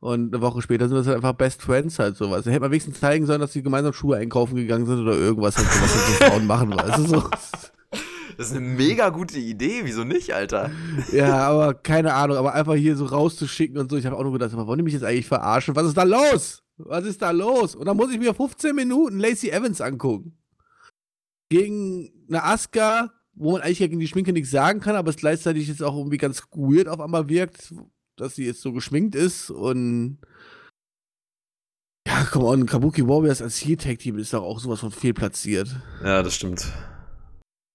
Und eine Woche später sind das halt einfach Best Friends halt sowas. Da hätte man wenigstens zeigen sollen, dass sie gemeinsam Schuhe einkaufen gegangen sind oder irgendwas halt was halt so Frauen machen, weißt du so. Das ist eine mega gute Idee, wieso nicht, Alter? Ja, aber keine Ahnung, aber einfach hier so rauszuschicken und so. Ich habe auch nur gedacht, wollen die mich jetzt eigentlich verarschen? Was ist da los? Was ist da los? Und dann muss ich mir 15 Minuten Lacey Evans angucken. Gegen eine Asuka, wo man eigentlich gegen die Schminke nichts sagen kann, aber es gleichzeitig jetzt auch irgendwie ganz weird auf einmal wirkt, dass sie jetzt so geschminkt ist und ja, komm on, Kabuki Warriors als Heel-Tag-Team ist doch auch sowas von fehlplatziert. Ja, das stimmt.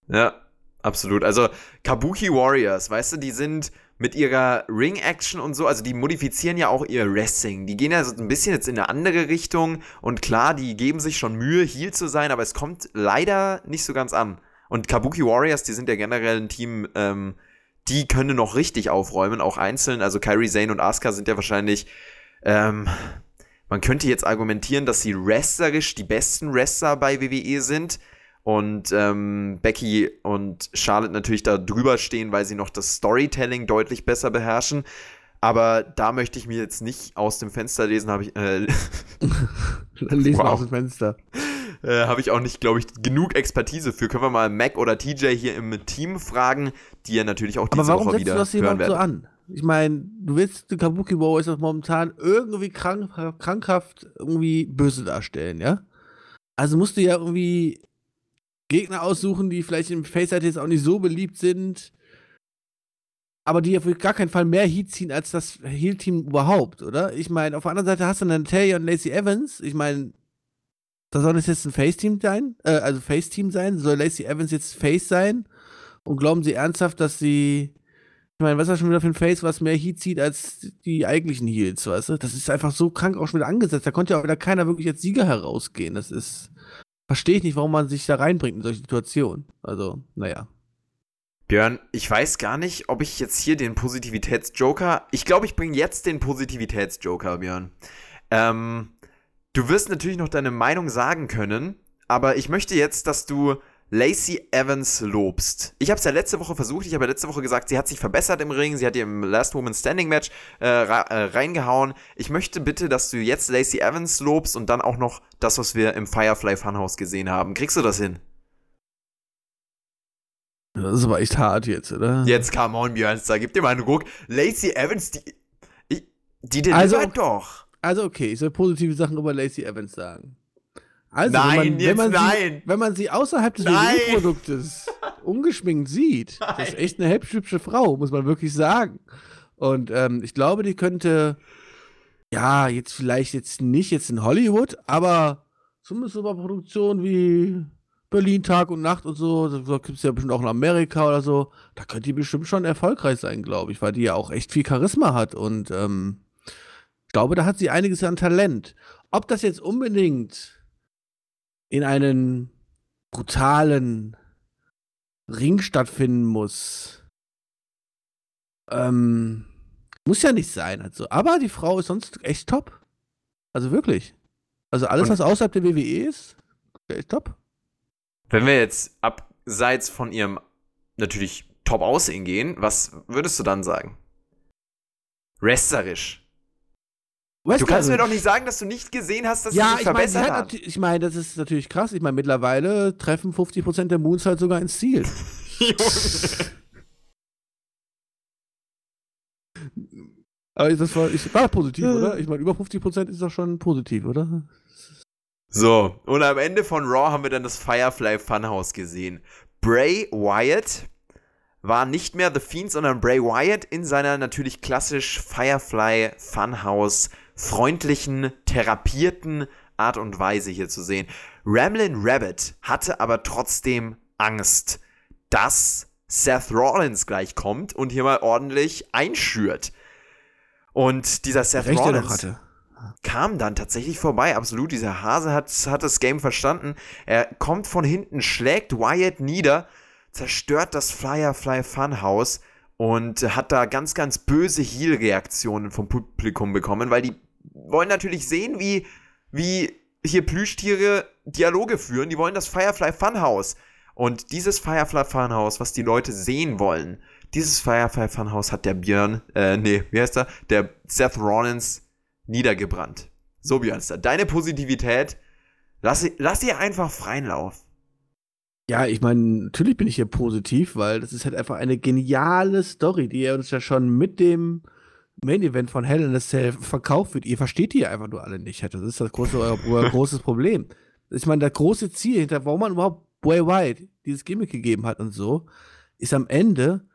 Ja, absolut. Also Kabuki Warriors, weißt du, die sind mit ihrer Ring-Action und so, also die modifizieren ja auch ihr Wrestling. Die gehen ja so ein bisschen jetzt in eine andere Richtung und klar, die geben sich schon Mühe, Heel zu sein, aber es kommt leider nicht so ganz an. Und Kabuki Warriors, die sind ja generell ein Team, ähm, die können noch richtig aufräumen, auch einzeln. Also Kairi Zane und Asuka sind ja wahrscheinlich, ähm, man könnte jetzt argumentieren, dass sie wrestlerisch die besten Wrestler bei WWE sind und ähm, Becky und Charlotte natürlich da drüber stehen, weil sie noch das Storytelling deutlich besser beherrschen. Aber da möchte ich mir jetzt nicht aus dem Fenster lesen, habe ich, äh, Dann lesen Wow. aus dem Fenster. Äh, habe ich auch nicht, glaube ich, genug Expertise für. Können wir mal Mac oder TJ hier im Team fragen, die ja natürlich auch diese Aber warum Woche setzt du wieder das hören jemand so an? Ich meine, du willst die Kabuki Warriors doch momentan irgendwie krank, krankhaft irgendwie böse darstellen, ja? Also musst du ja irgendwie Gegner aussuchen, die vielleicht im Face-Seite jetzt auch nicht so beliebt sind, aber die auf gar keinen Fall mehr Heat ziehen als das Heal-Team überhaupt, oder? Ich meine, auf der anderen Seite hast du dann Natalia und Lacey Evans. Ich meine, da soll das jetzt ein Face-Team sein? Äh, also Face-Team sein? Soll Lacey Evans jetzt Face sein? Und glauben sie ernsthaft, dass sie ich meine, was ist das schon wieder für ein Face, was mehr Heat zieht als die eigentlichen Heels, weißt du? Das ist einfach so krank auch schon wieder angesetzt. Da konnte ja auch wieder keiner wirklich als Sieger herausgehen. Das ist. Verstehe ich nicht, warum man sich da reinbringt in solche Situationen. Also, naja. Björn, ich weiß gar nicht, ob ich jetzt hier den Positivitätsjoker. Ich glaube, ich bringe jetzt den Positivitätsjoker, Björn. Ähm, du wirst natürlich noch deine Meinung sagen können, aber ich möchte jetzt, dass du Lacey Evans lobst. Ich habe es ja letzte Woche versucht. Ich habe ja letzte Woche gesagt, sie hat sich verbessert im Ring. Sie hat ihr im Last Woman Standing Match äh, äh, reingehauen. Ich möchte bitte, dass du jetzt Lacey Evans lobst und dann auch noch das, was wir im Firefly Funhouse gesehen haben. Kriegst du das hin? Das ist aber echt hart jetzt, oder? Jetzt come on, Björn, da gib dir mal einen Ruck. Lacey Evans, die. Die delivert Also, doch. Also, okay, ich soll positive Sachen über Lacey Evans sagen. Also, Nein, wenn man, wenn man nein. Sie, wenn man sie außerhalb des Nein. WWE-Produktes ungeschminkt sieht, das ist echt eine hübsche, hübsche Frau, muss man wirklich sagen. Und ähm, ich glaube, die könnte, ja, jetzt vielleicht jetzt nicht jetzt in Hollywood, aber Zumindest bei Produktionen wie Berlin Tag und Nacht und so. Da gibt es ja bestimmt auch in Amerika oder so. Da könnte die bestimmt schon erfolgreich sein, glaube ich, weil die ja auch echt viel Charisma hat. Und ähm, glaube, da hat sie einiges an Talent. Ob das jetzt unbedingt in einen brutalen Ring stattfinden muss, ähm, muss ja nicht sein. Also. Aber die Frau ist sonst echt top. Also wirklich. Also alles, was außerhalb der WWE ist, echt top. Wenn wir jetzt abseits von ihrem natürlich top Aussehen gehen, was würdest du dann sagen? Wrestlerisch. Du kannst mir doch nicht sagen, dass du nicht gesehen hast, dass ja, sie sich verbessert hat. Ich meine, das ist natürlich krass. Ich meine, mittlerweile treffen 50% der Moons halt sogar ins Ziel. Aber das war, ich, war positiv, oder? Ich meine, über 50% ist doch schon positiv, oder? So, und am Ende von Raw haben wir dann das Firefly Funhouse gesehen. Bray Wyatt war nicht mehr The Fiend, sondern Bray Wyatt in seiner natürlich klassisch Firefly Funhouse freundlichen, therapierten Art und Weise hier zu sehen. Ramlin Rabbit hatte aber trotzdem Angst, dass Seth Rollins gleich kommt und hier mal ordentlich einschürt. Und dieser Seth Recht Rollins kam dann tatsächlich vorbei. Absolut, dieser Hase hat, hat das Game verstanden. Er kommt von hinten, schlägt Wyatt nieder, zerstört das Firefly Funhouse und hat da ganz, ganz böse Heal-Reaktionen vom Publikum bekommen, weil die wollen natürlich sehen, wie, wie hier Plüschtiere Dialoge führen. Die wollen das Firefly Funhouse. Und dieses Firefly Funhouse, was die Leute sehen wollen, dieses Firefly Funhouse hat der Björn, äh, nee, wie heißt er? Der Seth Rollins niedergebrannt. So, Björnster, deine Positivität, lass, lass ihr einfach freien Lauf. Ja, ich meine, natürlich bin ich hier positiv, weil das ist halt einfach eine geniale Story, die er uns ja schon mit dem Main Event von Hell in a Cell verkauft wird. Ihr versteht die einfach nur alle nicht. Das ist das große, euer, großes Problem. Ich meine, das große Ziel hinter, warum man überhaupt Bray White dieses Gimmick gegeben hat und so, ist am Ende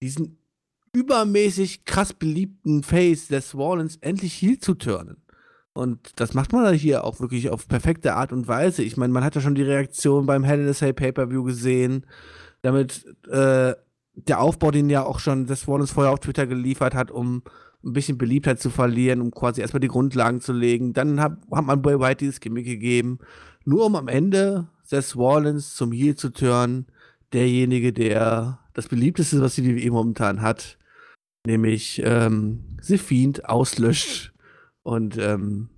diesen übermäßig krass beliebten Face des Wallens endlich heel zu turnen. Und das macht man dann hier auch wirklich auf perfekte Art und Weise. Ich meine, man hat ja schon die Reaktion beim Hell in a Cell Pay-Per-View gesehen, damit äh, der Aufbau, den ja auch schon des Wallens vorher auf Twitter geliefert hat, um ein bisschen Beliebtheit zu verlieren, um quasi erstmal die Grundlagen zu legen. Dann hat, hat man Bray White dieses Gimmick gegeben, nur um am Ende Seth Rollins zum Heel zu turnen, derjenige, der das beliebteste, was die WWE momentan hat, nämlich ähm, The Fiend auslöscht. Und ähm,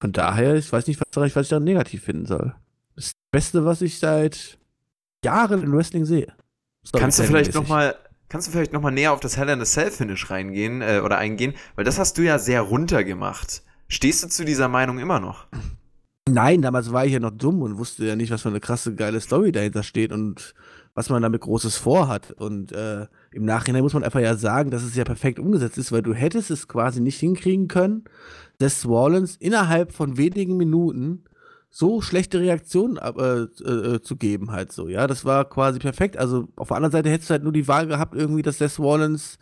von daher, ich weiß nicht, was, was ich da negativ finden soll. Das, das Beste, was ich seit Jahren in Wrestling sehe. Kannst du vielleicht noch mal Kannst du vielleicht noch mal näher auf das Hell in a Cell Finish reingehen äh, oder eingehen, weil das hast du ja sehr runter gemacht. Stehst du zu dieser Meinung immer noch? Nein, damals war ich ja noch dumm und wusste ja nicht, was für eine krasse geile Story dahinter steht und was man damit Großes vorhat. Und äh, im Nachhinein muss man einfach ja sagen, dass es ja perfekt umgesetzt ist, weil du hättest es quasi nicht hinkriegen können, dass Wallens innerhalb von wenigen Minuten so schlechte Reaktionen äh, äh, zu geben halt so, ja. Das war quasi perfekt. Also auf der anderen Seite hättest du halt nur die Wahl gehabt, irgendwie, dass Seth Wallens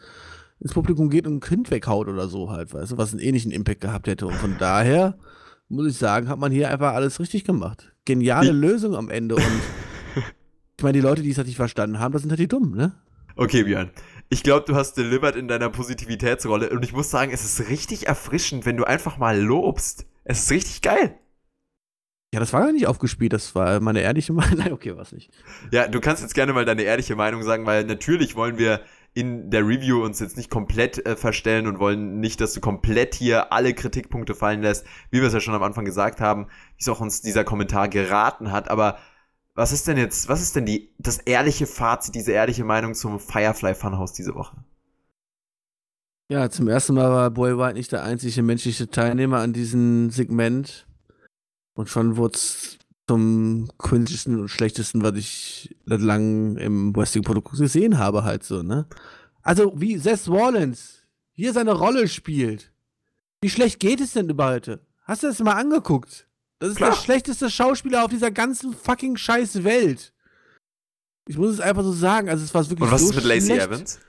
ins Publikum geht und ein Kind weghaut oder so halt, weißt du, was einen ähnlichen Impact gehabt hätte. Und von daher muss ich sagen, hat man hier einfach alles richtig gemacht. Geniale Lösung am Ende und ich meine, die Leute, die es halt nicht verstanden haben, das sind halt die Dummen, ne? Okay, Björn. Ich glaube, du hast delivered in deiner Positivitätsrolle und ich muss sagen, es ist richtig erfrischend, wenn du einfach mal lobst. Es ist richtig geil. Ja, das war ja nicht aufgespielt, das war meine ehrliche Meinung. Nein, okay, was nicht. Ja, du kannst jetzt gerne mal deine ehrliche Meinung sagen, weil natürlich wollen wir in der Review uns jetzt nicht komplett äh, verstellen und wollen nicht, dass du komplett hier alle Kritikpunkte fallen lässt, wie wir es ja schon am Anfang gesagt haben, wie es auch uns dieser Kommentar geraten hat, aber was ist denn jetzt, was ist denn die, das ehrliche Fazit, diese ehrliche Meinung zum Firefly Funhouse diese Woche? Ja, zum ersten Mal war Boy White nicht der einzige menschliche Teilnehmer an diesem Segment. Und schon wurde es zum cringesten und schlechtesten, was ich seit langem im Wrestling-Produkt gesehen habe, halt so, ne? Also, wie Seth Rollins hier seine Rolle spielt. Wie schlecht geht es denn über heute? Hast du das mal angeguckt? Das ist Klar. der schlechteste Schauspieler auf dieser ganzen fucking scheiß Welt. Ich muss es einfach so sagen. Also es war wirklich Und was so ist mit Lacey schlecht. Evans?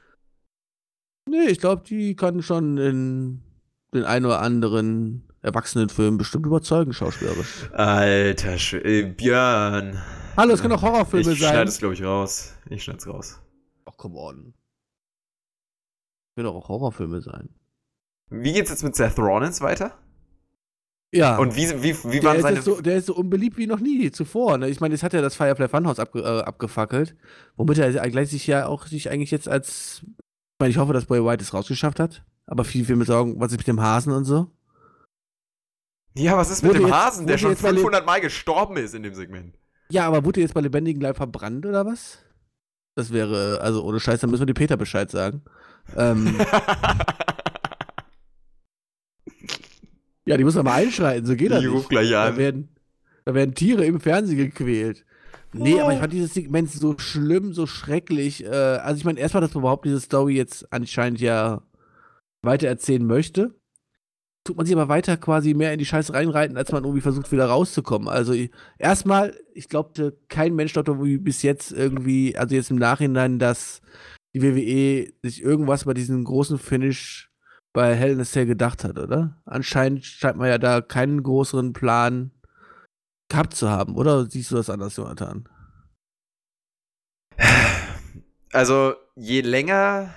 Nee, ich glaube, die kann schon in den ein oder anderen Erwachsenenfilmen bestimmt überzeugen, schauspielerisch. Alter Sch äh, Björn. Hallo, es können auch Horrorfilme ich sein. schneide es, glaube ich, raus. Ich schneide es raus. Ach, come on. Können auch Horrorfilme sein. Wie geht's jetzt mit Seth Rollins weiter? Ja. Und wie, wie, wie der waren ist, seine. so, der ist so unbeliebt wie noch nie zuvor. Ne? Ich meine, jetzt hat er das Firefly Funhouse abge äh, abgefackelt, womit er gleich sich ja auch sich eigentlich jetzt als. Ich meine, ich hoffe, dass Boy White es rausgeschafft hat. Aber viel, viel mit Sorgen, was ist mit dem Hasen und so. Ja, was ist mit Wurde dem jetzt- Hasen, der schon jetzt mal le- 500 Mal gestorben ist in dem Segment? Ja, aber wurde er jetzt bei lebendigem Leib verbrannt oder was? Das wäre, also ohne Scheiß, dann müssen wir dem Peter Bescheid sagen. Ähm, ja, die muss man mal einschreiten, so geht das ich ruf nicht. gleich Da an. werden, da werden Tiere im Fernsehen gequält. Nee, aber ich fand dieses Segment so schlimm, so schrecklich. Äh, also ich meine, erstmal, dass man überhaupt diese Story jetzt anscheinend ja weitererzählen möchte. Tut man sich aber weiter quasi mehr in die Scheiße reinreiten, als man irgendwie versucht, wieder rauszukommen. Also erstmal, ich glaubte, kein Mensch glaubte wie bis jetzt irgendwie, also jetzt im Nachhinein, dass die WWE sich irgendwas bei diesem großen Finish bei Hell in a Cell gedacht hat, oder? Anscheinend scheint man ja da keinen größeren Plan gehabt zu haben, oder siehst du das anders, Jonathan? Also, je länger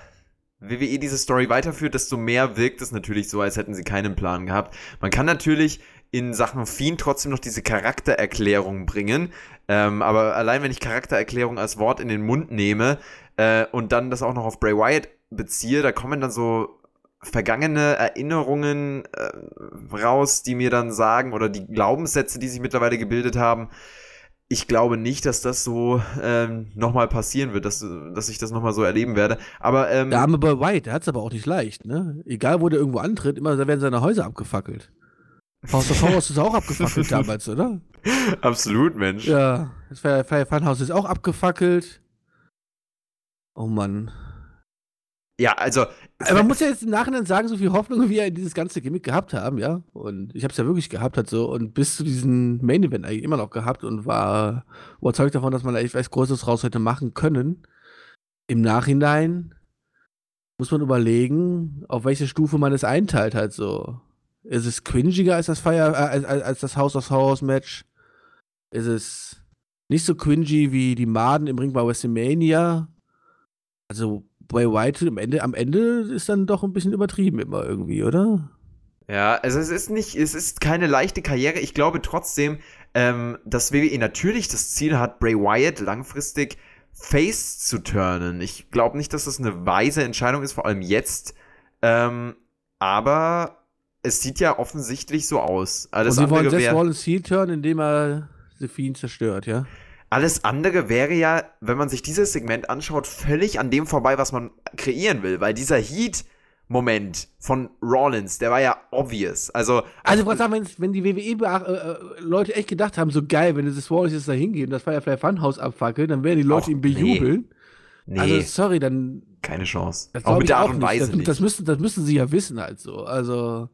WWE diese Story weiterführt, desto mehr wirkt es natürlich so, als hätten sie keinen Plan gehabt. Man kann natürlich in Sachen Fiend trotzdem noch diese Charaktererklärung bringen. Ähm, aber allein wenn ich Charaktererklärung als Wort in den Mund nehme äh, und dann das auch noch auf Bray Wyatt beziehe, da kommen dann so vergangene Erinnerungen äh, raus, die mir dann sagen, oder die Glaubenssätze, die sich mittlerweile gebildet haben, ich glaube nicht, dass das so ähm, nochmal passieren wird, dass, dass ich das nochmal so erleben werde. Aber ähm, Der arme Boy White, der hat es aber auch nicht leicht, ne? Egal, wo der irgendwo antritt, immer da werden seine Häuser abgefackelt. Haus of Horrors ist auch abgefackelt damals, oder? absolut, Mensch. Ja, das Fire Funhouse ist auch abgefackelt. Oh Mann. Ja, also. Man muss ja jetzt im Nachhinein sagen, so viel Hoffnung, wie er in dieses ganze Gimmick gehabt haben, ja. Und ich habe es ja wirklich gehabt, halt so. Und bis zu diesem Main Event eigentlich immer noch gehabt und war überzeugt davon, dass man da echt was Größeres raus hätte machen können. Im Nachhinein muss man überlegen, auf welche Stufe man es einteilt, halt so. Ist es cringiger als das Fire, äh, als, als als das House of Horrors Match? Ist es nicht so cringy wie die Maden im Ring bei WrestleMania? Also, Bray White am Ende, am Ende ist dann doch ein bisschen übertrieben immer irgendwie, oder? Ja, also es ist nicht, es ist keine leichte Karriere. Ich glaube trotzdem, ähm, dass WWE natürlich das Ziel hat, Bray Wyatt langfristig Face zu turnen. Ich glaube nicht, dass das eine weise Entscheidung ist, vor allem jetzt. Ähm, aber es sieht ja offensichtlich so aus. Alles Und sie wollen Seth. Rollins Heel turn, indem er The Fiend zerstört, ja? Alles andere wäre ja, wenn man sich dieses Segment anschaut, völlig an dem vorbei, was man kreieren will, weil dieser Heat-Moment von Rollins, der war ja obvious. Also, Also, ich wollte sagen, wenn, wenn die WWE-Leute echt gedacht haben, so geil, wenn dieses Rollins jetzt da hingeht und das Firefly Funhouse abfackelt, dann werden die Leute Och, ihn bejubeln. nee, Also, sorry, dann. keine Chance. Das Auch mit der Art auch und nicht. Weise das, nicht. Das müssen, das müssen sie ja wissen, halt so. Also,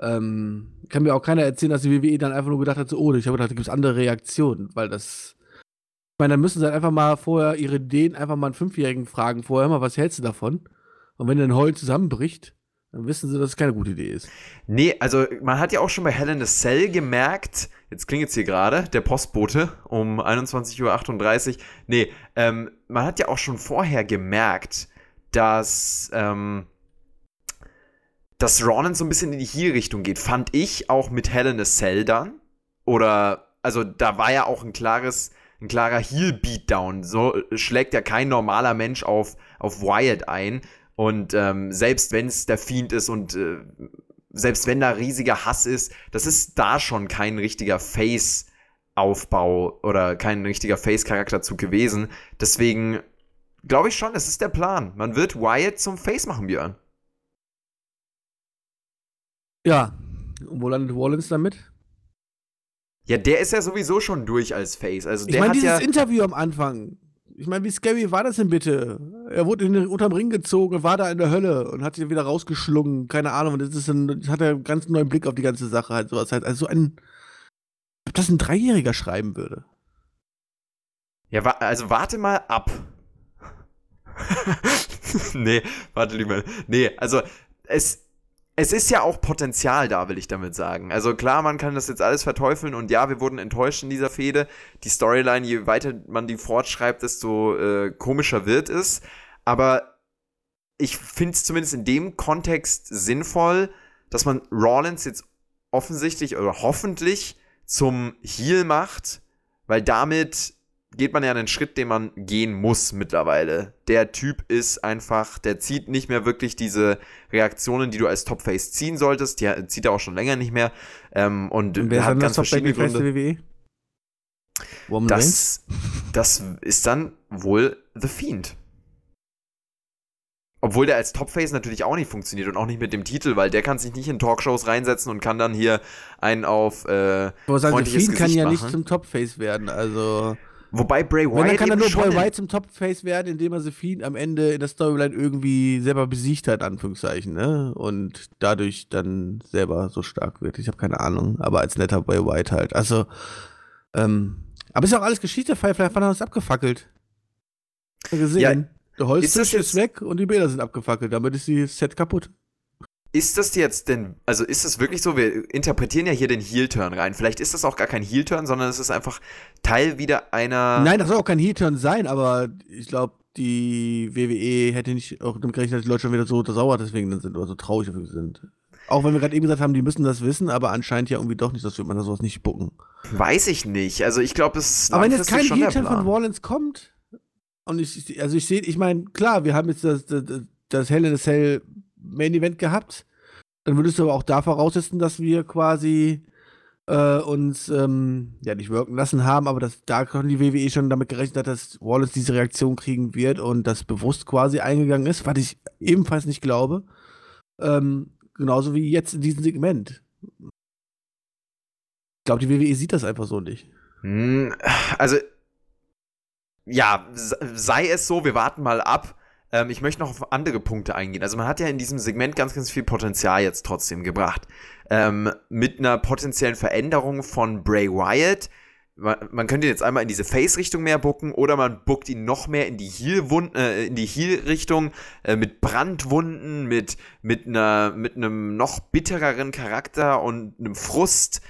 ähm, kann mir auch keiner erzählen, dass die WWE dann einfach nur gedacht hat, so, oh, ich habe gedacht, da gibt es andere Reaktionen, weil das. Ich meine, dann müssen sie halt einfach mal vorher ihre Ideen einfach mal einen Fünfjährigen fragen, vorher mal, was hältst du davon? Und wenn dann Heul zusammenbricht, dann wissen sie, dass es keine gute Idee ist. Nee, also man hat ja auch schon bei Hell in a Cell gemerkt, jetzt klingt jetzt hier gerade, der Postbote um 21.38 Uhr. Nee, ähm, man hat ja auch schon vorher gemerkt, dass, ähm, dass Ronan so ein bisschen in die Heel-Richtung geht. Fand ich auch mit Hell in a Cell dann. Oder, also da war ja auch ein klares, ein klarer Heel-Beatdown. So schlägt ja kein normaler Mensch auf, auf Wyatt ein. Und ähm, selbst wenn es der Fiend ist und äh, selbst wenn da riesiger Hass ist, das ist da schon kein richtiger Face-Aufbau oder kein richtiger Face-Charakterzug gewesen. Deswegen glaube ich schon, das ist der Plan. Man wird Wyatt zum Face machen, Björn. Ja. Und wo landet Rollins damit? Ja, der ist ja sowieso schon durch als Face. Also Ich der meine, hat dieses ja. Interview am Anfang. Ich meine, wie scary war das denn bitte? Er wurde in den, unterm Ring gezogen war da in der Hölle und hat sich wieder rausgeschlungen. Keine Ahnung. Und das ist ein, das hat er einen ganz neuen Blick auf die ganze Sache. Halt sowas halt. Also so ein. Ob das ein Dreijähriger schreiben würde. Ja, wa also warte mal ab. nee, warte lieber. Nee, also es. Es ist ja auch Potenzial da, will ich damit sagen. Also klar, man kann das jetzt alles verteufeln und ja, wir wurden enttäuscht in dieser Fehde. Die Storyline, je weiter man die fortschreibt, desto äh, komischer wird es. Aber ich finde es zumindest in dem Kontext sinnvoll, dass man Rollins jetzt offensichtlich oder hoffentlich zum Heal macht, weil damit geht man ja einen Schritt, den man gehen muss mittlerweile. Der Typ ist einfach, der zieht nicht mehr wirklich diese Reaktionen, die du als Topface ziehen solltest. Die zieht er auch schon länger nicht mehr. Ähm, und, und wer hat ganz verschiedene Gründe. WWE? Woman das, das ist dann wohl The Fiend. Obwohl der als Topface natürlich auch nicht funktioniert und auch nicht mit dem Titel, weil der kann sich nicht in Talkshows reinsetzen und kann dann hier einen auf äh, freundliches sagen, Fiend kann ja nicht zum Topface werden, also Wobei Bray Wyatt. Wenn, dann kann er nur Bray Wyatt zum Topface werden, indem er Sephine am Ende in der Storyline irgendwie selber besiegt hat, Anführungszeichen, ne? Und dadurch dann selber so stark wird. Ich habe keine Ahnung, aber als netter Bray Wyatt halt. Also, ähm, aber ist ja auch alles Geschichte, haben wir es abgefackelt. Gesehen. Ja, der Holztisch ist, ist weg und die Bilder sind abgefackelt. Damit ist die Set kaputt. Ist das jetzt denn, also ist das wirklich so, wir interpretieren ja hier den Heel-Turn rein. Vielleicht ist das auch gar kein Heel-Turn, sondern es ist einfach Teil wieder einer. Nein, das soll auch kein Heel-Turn sein, aber ich glaube, die WWE hätte nicht auch damit gerechnet, dass die Leute schon wieder so sauer deswegen sind oder so traurig sind. Auch wenn wir gerade eben gesagt haben, die müssen das wissen, aber anscheinend ja irgendwie doch nicht, dass wir man sowas nicht bucken. Weiß ich nicht. Also ich glaube, es ist Aber wenn jetzt kein Heel-Turn von Wallens kommt, und ich, also ich sehe, ich meine, klar, wir haben jetzt das, das, das Hell in a Cell Main Event gehabt. Dann würdest du aber auch da voraussetzen, dass wir quasi äh, uns ähm, ja nicht wirken lassen haben, aber dass da die WWE schon damit gerechnet hat, dass Wallace diese Reaktion kriegen wird und das bewusst quasi eingegangen ist, was ich ebenfalls nicht glaube. Ähm, genauso wie jetzt in diesem Segment. Ich glaube, die WWE sieht das einfach so nicht. Hm, also, ja, sei es so, wir warten mal ab. Ähm, ich möchte noch auf andere Punkte eingehen. Also man hat ja in diesem Segment ganz, ganz viel Potenzial jetzt trotzdem gebracht. Ähm, mit einer potenziellen Veränderung von Bray Wyatt. Man, man könnte jetzt einmal in diese Face-Richtung mehr bucken oder man buckt ihn noch mehr in die Heel-Richtung, äh, in äh, mit Brandwunden, mit, mit, einer, mit einem noch bittereren Charakter und einem Frust.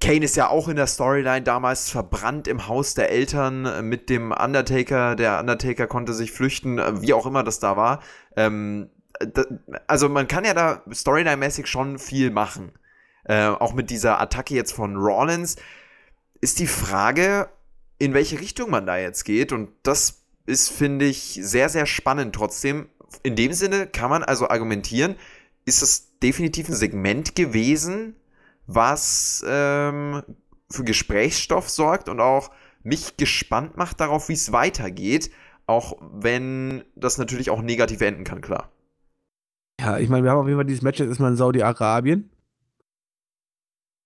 Kane ist ja auch in der Storyline damals verbrannt im Haus der Eltern äh, mit dem Undertaker. Der Undertaker konnte sich flüchten, äh, wie auch immer das da war. Ähm, da, also man kann ja da Storyline-mäßig schon viel machen. Äh, auch mit dieser Attacke jetzt von Rollins. Ist die Frage, in welche Richtung man da jetzt geht. Und das ist, finde ich, sehr, sehr spannend trotzdem. In dem Sinne kann man also argumentieren, ist es definitiv ein Segment gewesen, was ähm, für Gesprächsstoff sorgt und auch mich gespannt macht darauf, wie es weitergeht, auch wenn das natürlich auch negativ enden kann, klar. Ja, ich meine, wir haben auf jeden Fall dieses Match jetzt erstmal in Saudi-Arabien.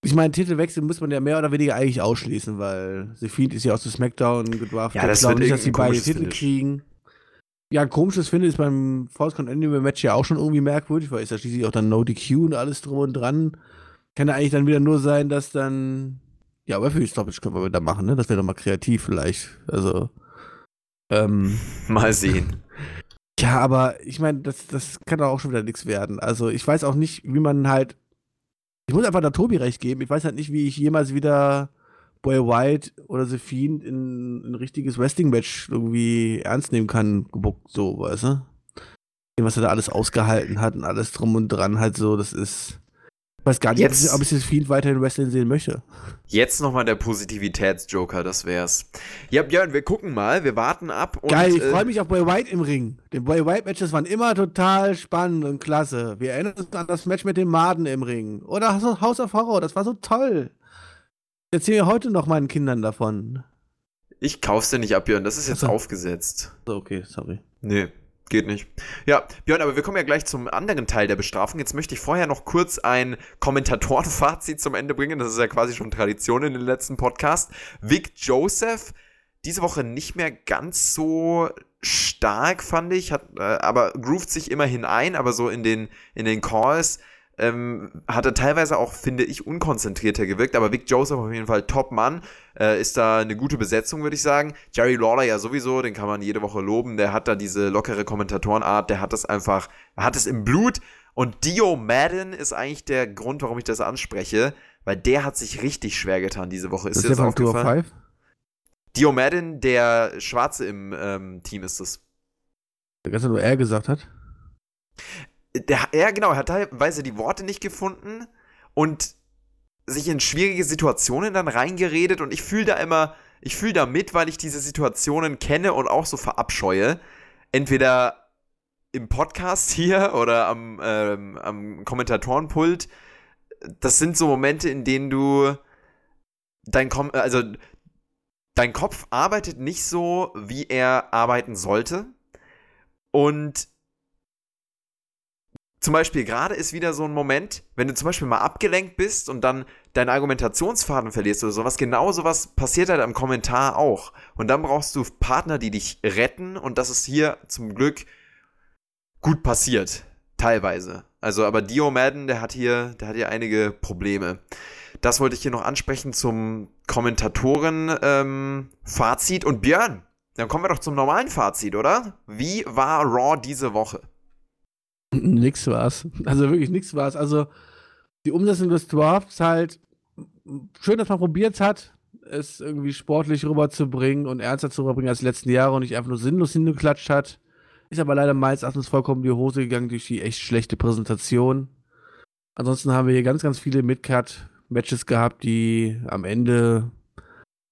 Ich meine, Titelwechsel muss man ja mehr oder weniger eigentlich ausschließen, weil The Fiend ist ja aus dem Smackdown gedraftet. Ja, das ich glaube nicht, dass sie beide Titel Finish. kriegen. Ja, ein komisches finde ist beim False Count Anywhere Match ja auch schon irgendwie merkwürdig, weil ist ja schließlich auch dann No DQ und alles drum und dran. Kann ja eigentlich dann wieder nur sein, dass dann. Ja, aber für die Stoppage können wir wieder machen, ne? Das wäre doch mal kreativ vielleicht. Also. Ähm, mal sehen. Ja, aber ich meine, das, das kann doch auch schon wieder nichts werden. Also ich weiß auch nicht, wie man halt. Ich muss einfach da Tobi recht geben. Ich weiß halt nicht, wie ich jemals wieder Boy White oder The Fiend in ein richtiges Wrestling-Match irgendwie ernst nehmen kann, gebuckt, so, weißt du? Was er da alles ausgehalten hat und alles drum und dran halt so, das ist. Ich weiß gar nicht, jetzt, ob ich das Fiend weiterhin Wrestling sehen möchte. Jetzt nochmal der Positivitätsjoker, das wär's. Ja, Björn, wir gucken mal, wir warten ab. Und, Geil, ich äh, freue mich auf Boy White im Ring. Die Boy White Matches waren immer total spannend und klasse. Wir erinnern uns an das Match mit dem Maden im Ring. Oder House of Horror, das war so toll. Ich erzähle heute noch meinen Kindern davon. Ich kauf's dir nicht ab, Björn, das ist jetzt Achso. aufgesetzt. Okay, sorry. Nee. Geht nicht. Ja, Björn, aber wir kommen ja gleich zum anderen Teil der Bestrafung. Jetzt möchte ich vorher noch kurz ein Kommentatorenfazit zum Ende bringen. Das ist ja quasi schon Tradition in den letzten Podcast. Vic Joseph, diese Woche nicht mehr ganz so stark, fand ich, hat, äh, aber groovt sich immerhin ein, aber so in den, in den Calls ähm, hat er teilweise auch, finde ich, unkonzentrierter gewirkt, aber Vic Joseph auf jeden Fall Top-Mann. Äh, ist da eine gute Besetzung, würde ich sagen. Jerry Lawler ja sowieso, den kann man jede Woche loben. Der hat da diese lockere Kommentatorenart, der hat das einfach, er hat es im Blut Und Dio Madden ist eigentlich der Grund, warum ich das anspreche, weil der hat sich richtig schwer getan diese Woche. Ist Das dir ist das aufgefallen? 5? Dio Madden, der Schwarze im ähm, Team ist es. Der gestern nur er gesagt hat. Der, er, genau, hat teilweise die Worte nicht gefunden und sich in schwierige Situationen dann reingeredet und ich fühle da immer, ich fühle da mit, weil ich diese Situationen kenne und auch so verabscheue. Entweder im Podcast hier oder am, ähm, am Kommentatorenpult. Das sind so Momente, in denen du dein Kom also dein Kopf arbeitet nicht so, wie er arbeiten sollte. Und zum Beispiel gerade ist wieder so ein Moment, wenn du zum Beispiel mal abgelenkt bist und dann deinen Argumentationsfaden verlierst oder sowas, genau sowas passiert halt am Kommentar auch. Und dann brauchst du Partner, die dich retten und das ist hier zum Glück gut passiert. Teilweise. Also, aber Dio Madden, der hat hier, der hat hier einige Probleme. Das wollte ich hier noch ansprechen zum Kommentatoren-Fazit. und Björn, dann kommen wir doch zum normalen Fazit, oder? Wie war Raw diese Woche? Nix war's. Also wirklich nix war's. Also die Umsetzung des Drafts halt schön, dass man probiert hat, es irgendwie sportlich rüberzubringen und ernster zu rüberbringen als die letzten Jahre und nicht einfach nur sinnlos hingeklatscht hat. Ist aber leider meines Erachtens vollkommen in die Hose gegangen durch die echt schlechte Präsentation. Ansonsten haben wir hier ganz, ganz viele Midcard-Matches gehabt, die am Ende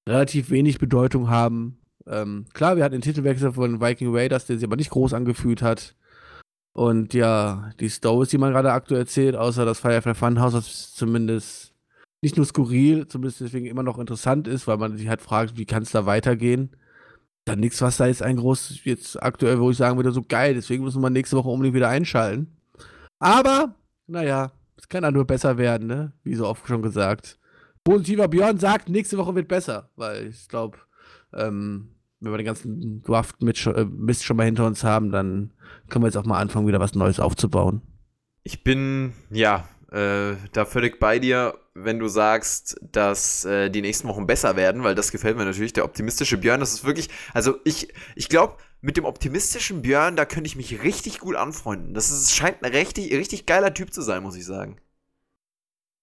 relativ wenig Bedeutung haben. Ähm, klar, wir hatten den Titelwechsel von Viking Raiders, der sich aber nicht groß angefühlt hat. Und ja, die Stories, die man gerade aktuell erzählt, außer das Firefly Funhouse, was zumindest nicht nur skurril, zumindest deswegen immer noch interessant ist, weil man sich halt fragt, wie kann es da weitergehen. Dann nichts, was da jetzt ein groß, jetzt aktuell, wo ich sagen würde, so geil, deswegen müssen wir nächste Woche unbedingt wieder einschalten. Aber, naja, es kann ja nur besser werden, ne? Wie so oft schon gesagt. Positiver Björn sagt, nächste Woche wird besser, weil ich glaube, ähm, wenn wir den ganzen Draft-Mist schon, äh, Mist schon mal hinter uns haben, dann können wir jetzt auch mal anfangen, wieder was Neues aufzubauen. Ich bin, ja, äh, da völlig bei dir, wenn du sagst, dass äh, die nächsten Wochen besser werden, weil das gefällt mir natürlich. Der optimistische Björn, das ist wirklich, also ich, ich glaube, mit dem optimistischen Björn, da könnte ich mich richtig gut anfreunden. Das ist, scheint ein richtig, richtig geiler Typ zu sein, muss ich sagen.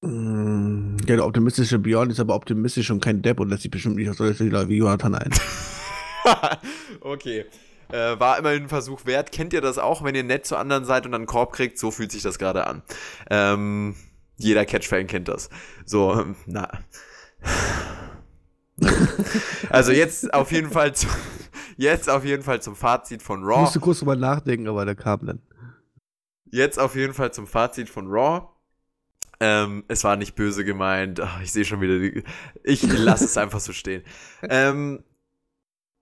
Mm, Ja, der optimistische Björn ist aber optimistisch und kein Depp und lässt sich bestimmt nicht auf solche wie Jonathan ein. okay. Äh, war immerhin ein Versuch wert. Kennt ihr das auch, wenn ihr nett zu anderen seid und dann einen Korb kriegt? So fühlt sich das gerade an. Ähm, jeder Catch-Fan kennt das. So, ähm, na. also jetzt auf jeden Fall zu, jetzt auf jeden Fall zum Fazit von Ich Raw. musste kurz drüber nachdenken, aber der kam dann. Jetzt auf jeden Fall zum Fazit von Raw. Ähm, es war nicht böse gemeint. Ach, ich sehe schon wieder die. Ich lasse es einfach so stehen. Ähm,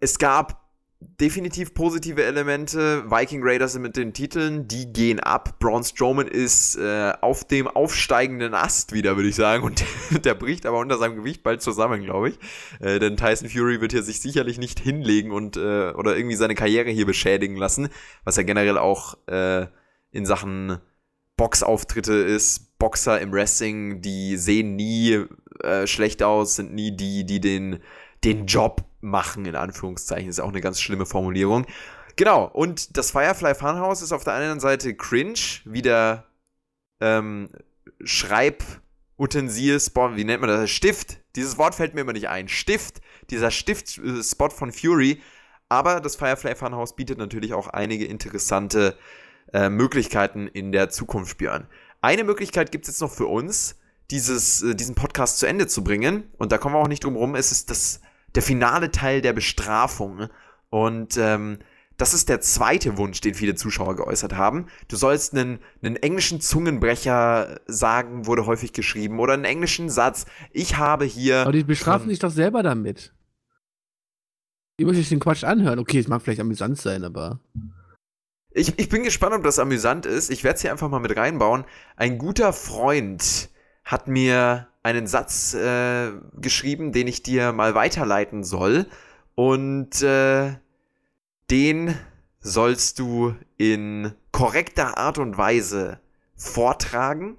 es gab definitiv positive Elemente. Viking Raiders mit den Titeln, die gehen ab. Braun Strowman ist äh, auf dem aufsteigenden Ast wieder, würde ich sagen. Und der bricht aber unter seinem Gewicht bald zusammen, glaube ich. Äh, denn Tyson Fury wird hier sich sicherlich nicht hinlegen und äh, oder irgendwie seine Karriere hier beschädigen lassen. Was ja generell auch äh, in Sachen Boxauftritte ist. Boxer im Wrestling, die sehen nie äh, schlecht aus, sind nie die, die den, den Job machen, in Anführungszeichen. Ist auch eine ganz schlimme Formulierung. Genau, und das Firefly Funhouse ist auf der einen Seite cringe, wie der ähm, Schreibutensil, Spot, wie nennt man das? Stift. Dieses Wort fällt mir immer nicht ein. Stift, dieser Stift-Spot von Fury. Aber das Firefly Funhouse bietet natürlich auch einige interessante äh, Möglichkeiten in der Zukunft, Björn. Eine Möglichkeit gibt es jetzt noch für uns, dieses, äh, diesen Podcast zu Ende zu bringen. Und da kommen wir auch nicht drum rum. Es ist das, der finale Teil der Bestrafung. Und ähm, das ist der zweite Wunsch, den viele Zuschauer geäußert haben. Du sollst einen, einen englischen Zungenbrecher sagen, wurde häufig geschrieben, oder einen englischen Satz. Ich habe hier. Aber die bestrafen sich doch selber damit. Die möchte ich den Quatsch anhören. Okay, es mag vielleicht amüsant sein, aber. Ich, ich bin gespannt, ob das amüsant ist. Ich werde es hier einfach mal mit reinbauen. Ein guter Freund hat mir einen Satz äh, geschrieben, den ich dir mal weiterleiten soll. Und äh, den sollst du in korrekter Art und Weise vortragen.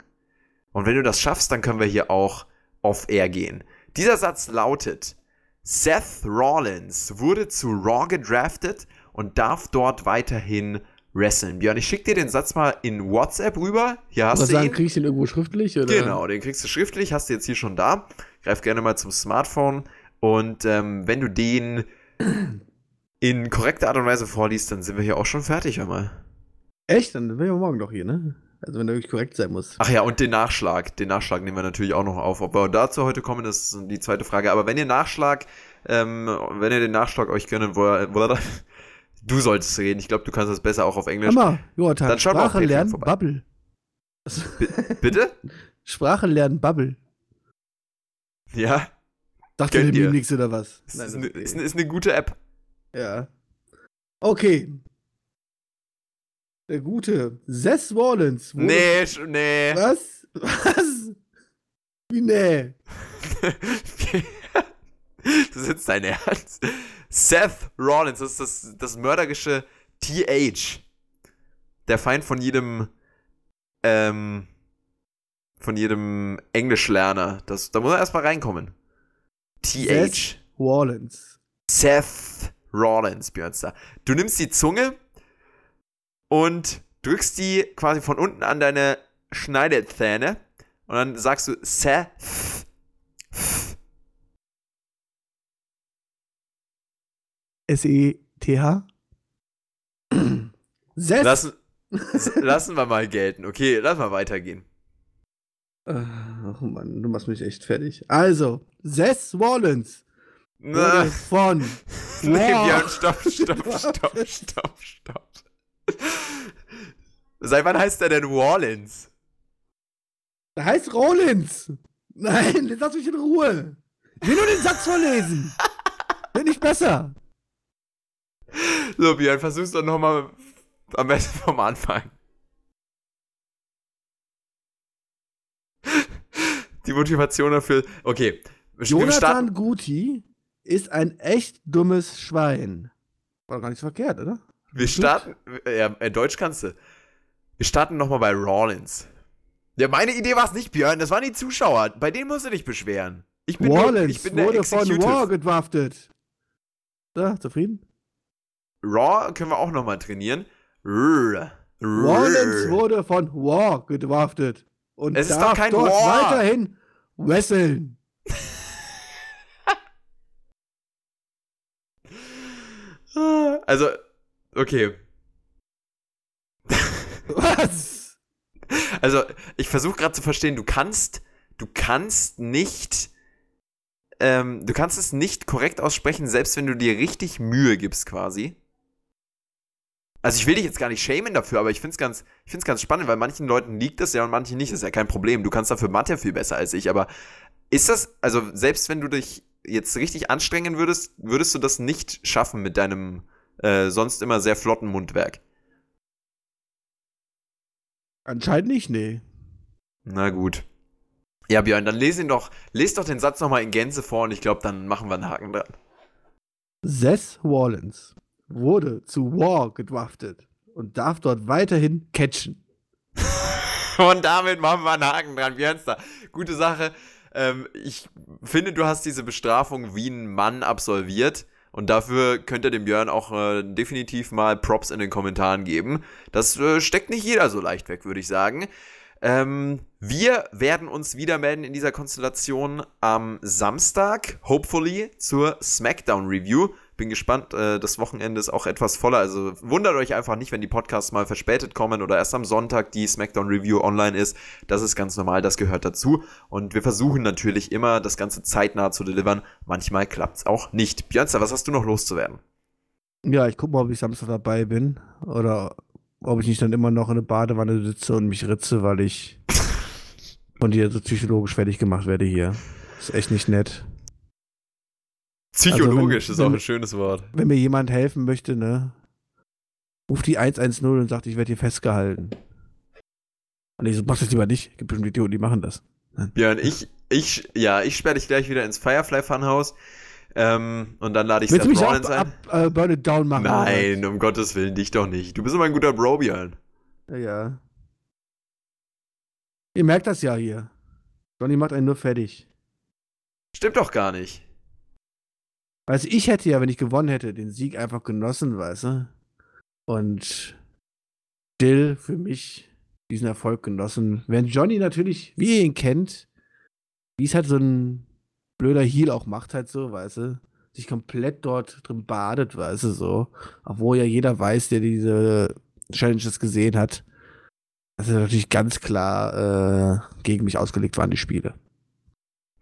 Und wenn du das schaffst, dann können wir hier auch off-air gehen. Dieser Satz lautet, Seth Rollins wurde zu Raw gedraftet und darf dort weiterhin wresteln. Björn, ich schicke dir den Satz mal in WhatsApp rüber. Hier hast Was du sagen, ihn. kriegst du den irgendwo schriftlich? Oder? Genau, den kriegst du schriftlich, hast du jetzt hier schon da. Greif gerne mal zum Smartphone und ähm, wenn du den in korrekter Art und Weise vorliest, dann sind wir hier auch schon fertig, hör mal. Echt? Dann wären wir morgen doch hier, ne? Also wenn der wirklich korrekt sein muss. Ach ja, und den Nachschlag. Den Nachschlag nehmen wir natürlich auch noch auf. Ob wir dazu heute kommen, ist die zweite Frage. Aber wenn ihr Nachschlag, ähm, wenn ihr den Nachschlag euch gönnen wollt, du solltest reden. Ich glaube, du kannst das besser auch auf Englisch. Hammer, Jonathan, Dann Sprache Patreon lernen, vorbei. Bubble. Bitte? Sprache lernen, Bubble. Ja. Dachte Gönn dir dir. mir nichts oder was? Ist, Nein, ist, eine, ist, eine, ist eine gute App. Ja. Okay. Der gute Seth Rollins. Nee, nee. Was? Was? Wie nee? das ist jetzt dein Ernst. Seth Rollins, das ist das, das mörderische TH. Der Feind von jedem, ähm, von jedem Englischlerner. Das, da muss er erstmal reinkommen. TH. Seth Rollins. Seth Rollins, Björnster. Du nimmst die Zunge und drückst die quasi von unten an deine Schneidezähne und dann sagst du Seth. S-E-T-H? Seth? Lassen, lassen wir mal gelten. Okay, lass mal weitergehen. Ach Mann, du machst mich echt fertig. Also, Seth Rollins wurde Na, von. Björn, stopp, stopp, stopp, stopp, stopp. Seit wann heißt er denn Rollins? Der heißt Rollins. Nein, lass mich in Ruhe. Ich will nur den Satz vorlesen. Bin ich besser. So, Björn, versuch's doch nochmal am besten vom Anfang. Die Motivation dafür. Okay. Jonathan Guti ist ein echt dummes Schwein. War doch gar nicht so verkehrt, oder? wir starten. Ja, äh, Deutsch kannst du. Wir starten nochmal bei Rollins. Ja, meine Idee war es nicht, Björn. Das waren die Zuschauer. Bei denen musst du dich beschweren. Ich bin, nur, Rollins ich bin der wurde von Executive. War gedraftet. So, zufrieden? Raw können wir auch nochmal trainieren. Rrr. Rollins Rrr. wurde von War gedraftet. Und Es ist darf doch kein dort War. weiterhin wresteln. Also, okay. Was? Also, ich versuche gerade zu verstehen, du kannst, du kannst nicht, ähm, du kannst es nicht korrekt aussprechen, selbst wenn du dir richtig Mühe gibst, quasi. Also, ich will dich jetzt gar nicht schämen dafür, aber ich finde es ganz, ich find's ganz spannend, weil manchen Leuten liegt das ja und manchen nicht. Das ist ja kein Problem. Du kannst dafür Mathe viel besser als ich, aber ist das, also, selbst wenn du dich jetzt richtig anstrengen würdest, würdest du das nicht schaffen mit deinem äh, sonst immer sehr flotten Mundwerk? Anscheinend nicht, nee. Na gut. Ja, Björn, dann lese ihn doch, lese doch den Satz nochmal in Gänze vor und ich glaube, dann machen wir einen Haken dran. Seth Rollins wurde zu War gedraftet und darf dort weiterhin catchen. Und damit machen wir einen Haken dran, Björnster. Gute Sache. Ähm, ich finde, du hast diese Bestrafung wie ein Mann absolviert. Und dafür könnt ihr dem Björn auch äh, definitiv mal Props in den Kommentaren geben. Das äh, steckt nicht jeder so leicht weg, würde ich sagen. Ähm, wir werden uns wieder melden in dieser Konstellation am Samstag, hopefully, zur SmackDown Review. Bin gespannt, äh, das Wochenende ist auch etwas voller, also wundert euch einfach nicht, wenn die Podcasts mal verspätet kommen oder erst am Sonntag die SmackDown Review online ist. Das ist ganz normal, das gehört dazu. Und wir versuchen natürlich immer, das Ganze zeitnah zu delivern. Manchmal klappt es auch nicht. Björnster, was hast du noch loszuwerden? Ja, ich guck mal, ob ich Samstag dabei bin oder ob ich nicht dann immer noch in der Badewanne sitze und mich ritze, weil ich von dir so psychologisch fertig gemacht werde hier. Ist echt nicht nett. Psychologisch Also wenn- ist auch wenn- ein schönes Wort. Wenn mir jemand helfen möchte, ne, ruft die 110 und sagt, ich werde hier festgehalten. Und ich so, mach das lieber nicht. Gibt bestimmt Idioten, die machen das. Björn, ich, ich, ja, ich sperre dich gleich wieder ins Firefly Funhouse. Ähm, und dann lade ich Willst Seth Rollins ab, ein. ab äh, Burn It Down machen? oder Nein, um Gottes Willen, dich doch nicht. Du bist immer ein guter Bro, Björn. Ja, ja. Ihr merkt das ja hier. Johnny macht einen nur fertig. Stimmt doch gar nicht. Also ich hätte ja, wenn ich gewonnen hätte, den Sieg einfach genossen, weißt du? Und Dill für mich diesen Erfolg genossen. Wenn Johnny natürlich, wie ihr ihn kennt, wie es halt so ein blöder Heal auch macht, halt so, weißt du, sich komplett dort drin badet, weißt du, so. Obwohl ja jeder weiß, der diese Challenges gesehen hat, dass es natürlich ganz klar äh, gegen mich ausgelegt waren, die Spiele.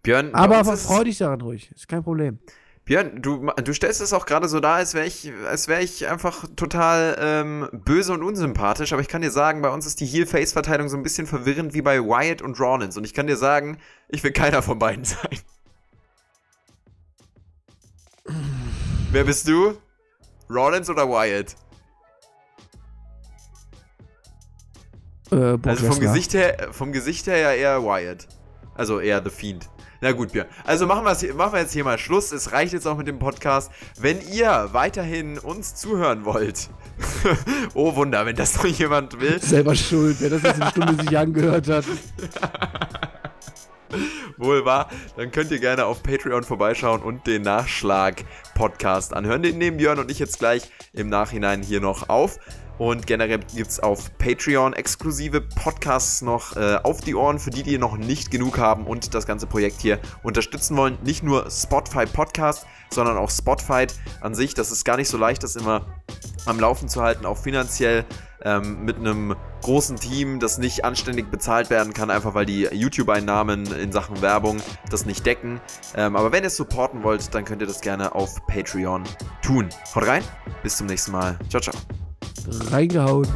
Björn, aber freu dich daran ruhig, ist kein Problem. Björn, du, du stellst es auch gerade so dar, als wäre ich, wär ich einfach total ähm, böse und unsympathisch, aber ich kann dir sagen, bei uns ist die Heel-Face-Verteilung so ein bisschen verwirrend wie bei Wyatt und Rollins und ich kann dir sagen, ich will keiner von beiden sein. Wer bist du? Rollins oder Wyatt? Äh, also vom Gesicht, her, vom Gesicht her ja eher Wyatt. Also eher The Fiend. Na gut, Björn. Also machen, machen wir jetzt hier mal Schluss. Es reicht jetzt auch mit dem Podcast. Wenn ihr weiterhin uns zuhören wollt, oh Wunder, wenn das noch jemand will. Selber schuld, wer das jetzt eine Stunde sich angehört hat. Wohl wahr, dann könnt ihr gerne auf Patreon vorbeischauen und den Nachschlag-Podcast anhören. Den nehmen Björn und ich jetzt gleich im Nachhinein hier noch auf. Und generell gibt es auf Patreon exklusive Podcasts noch äh, auf die Ohren für die, die noch nicht genug haben und das ganze Projekt hier unterstützen wollen. Nicht nur Spotify Podcast, sondern auch Spotify an sich. Das ist gar nicht so leicht, das immer am Laufen zu halten, auch finanziell ähm, mit einem großen Team, das nicht anständig bezahlt werden kann, einfach weil die YouTube-Einnahmen in Sachen Werbung das nicht decken. Ähm, aber wenn ihr es supporten wollt, dann könnt ihr das gerne auf Patreon tun. Haut rein, bis zum nächsten Mal. Ciao, ciao reingehauen.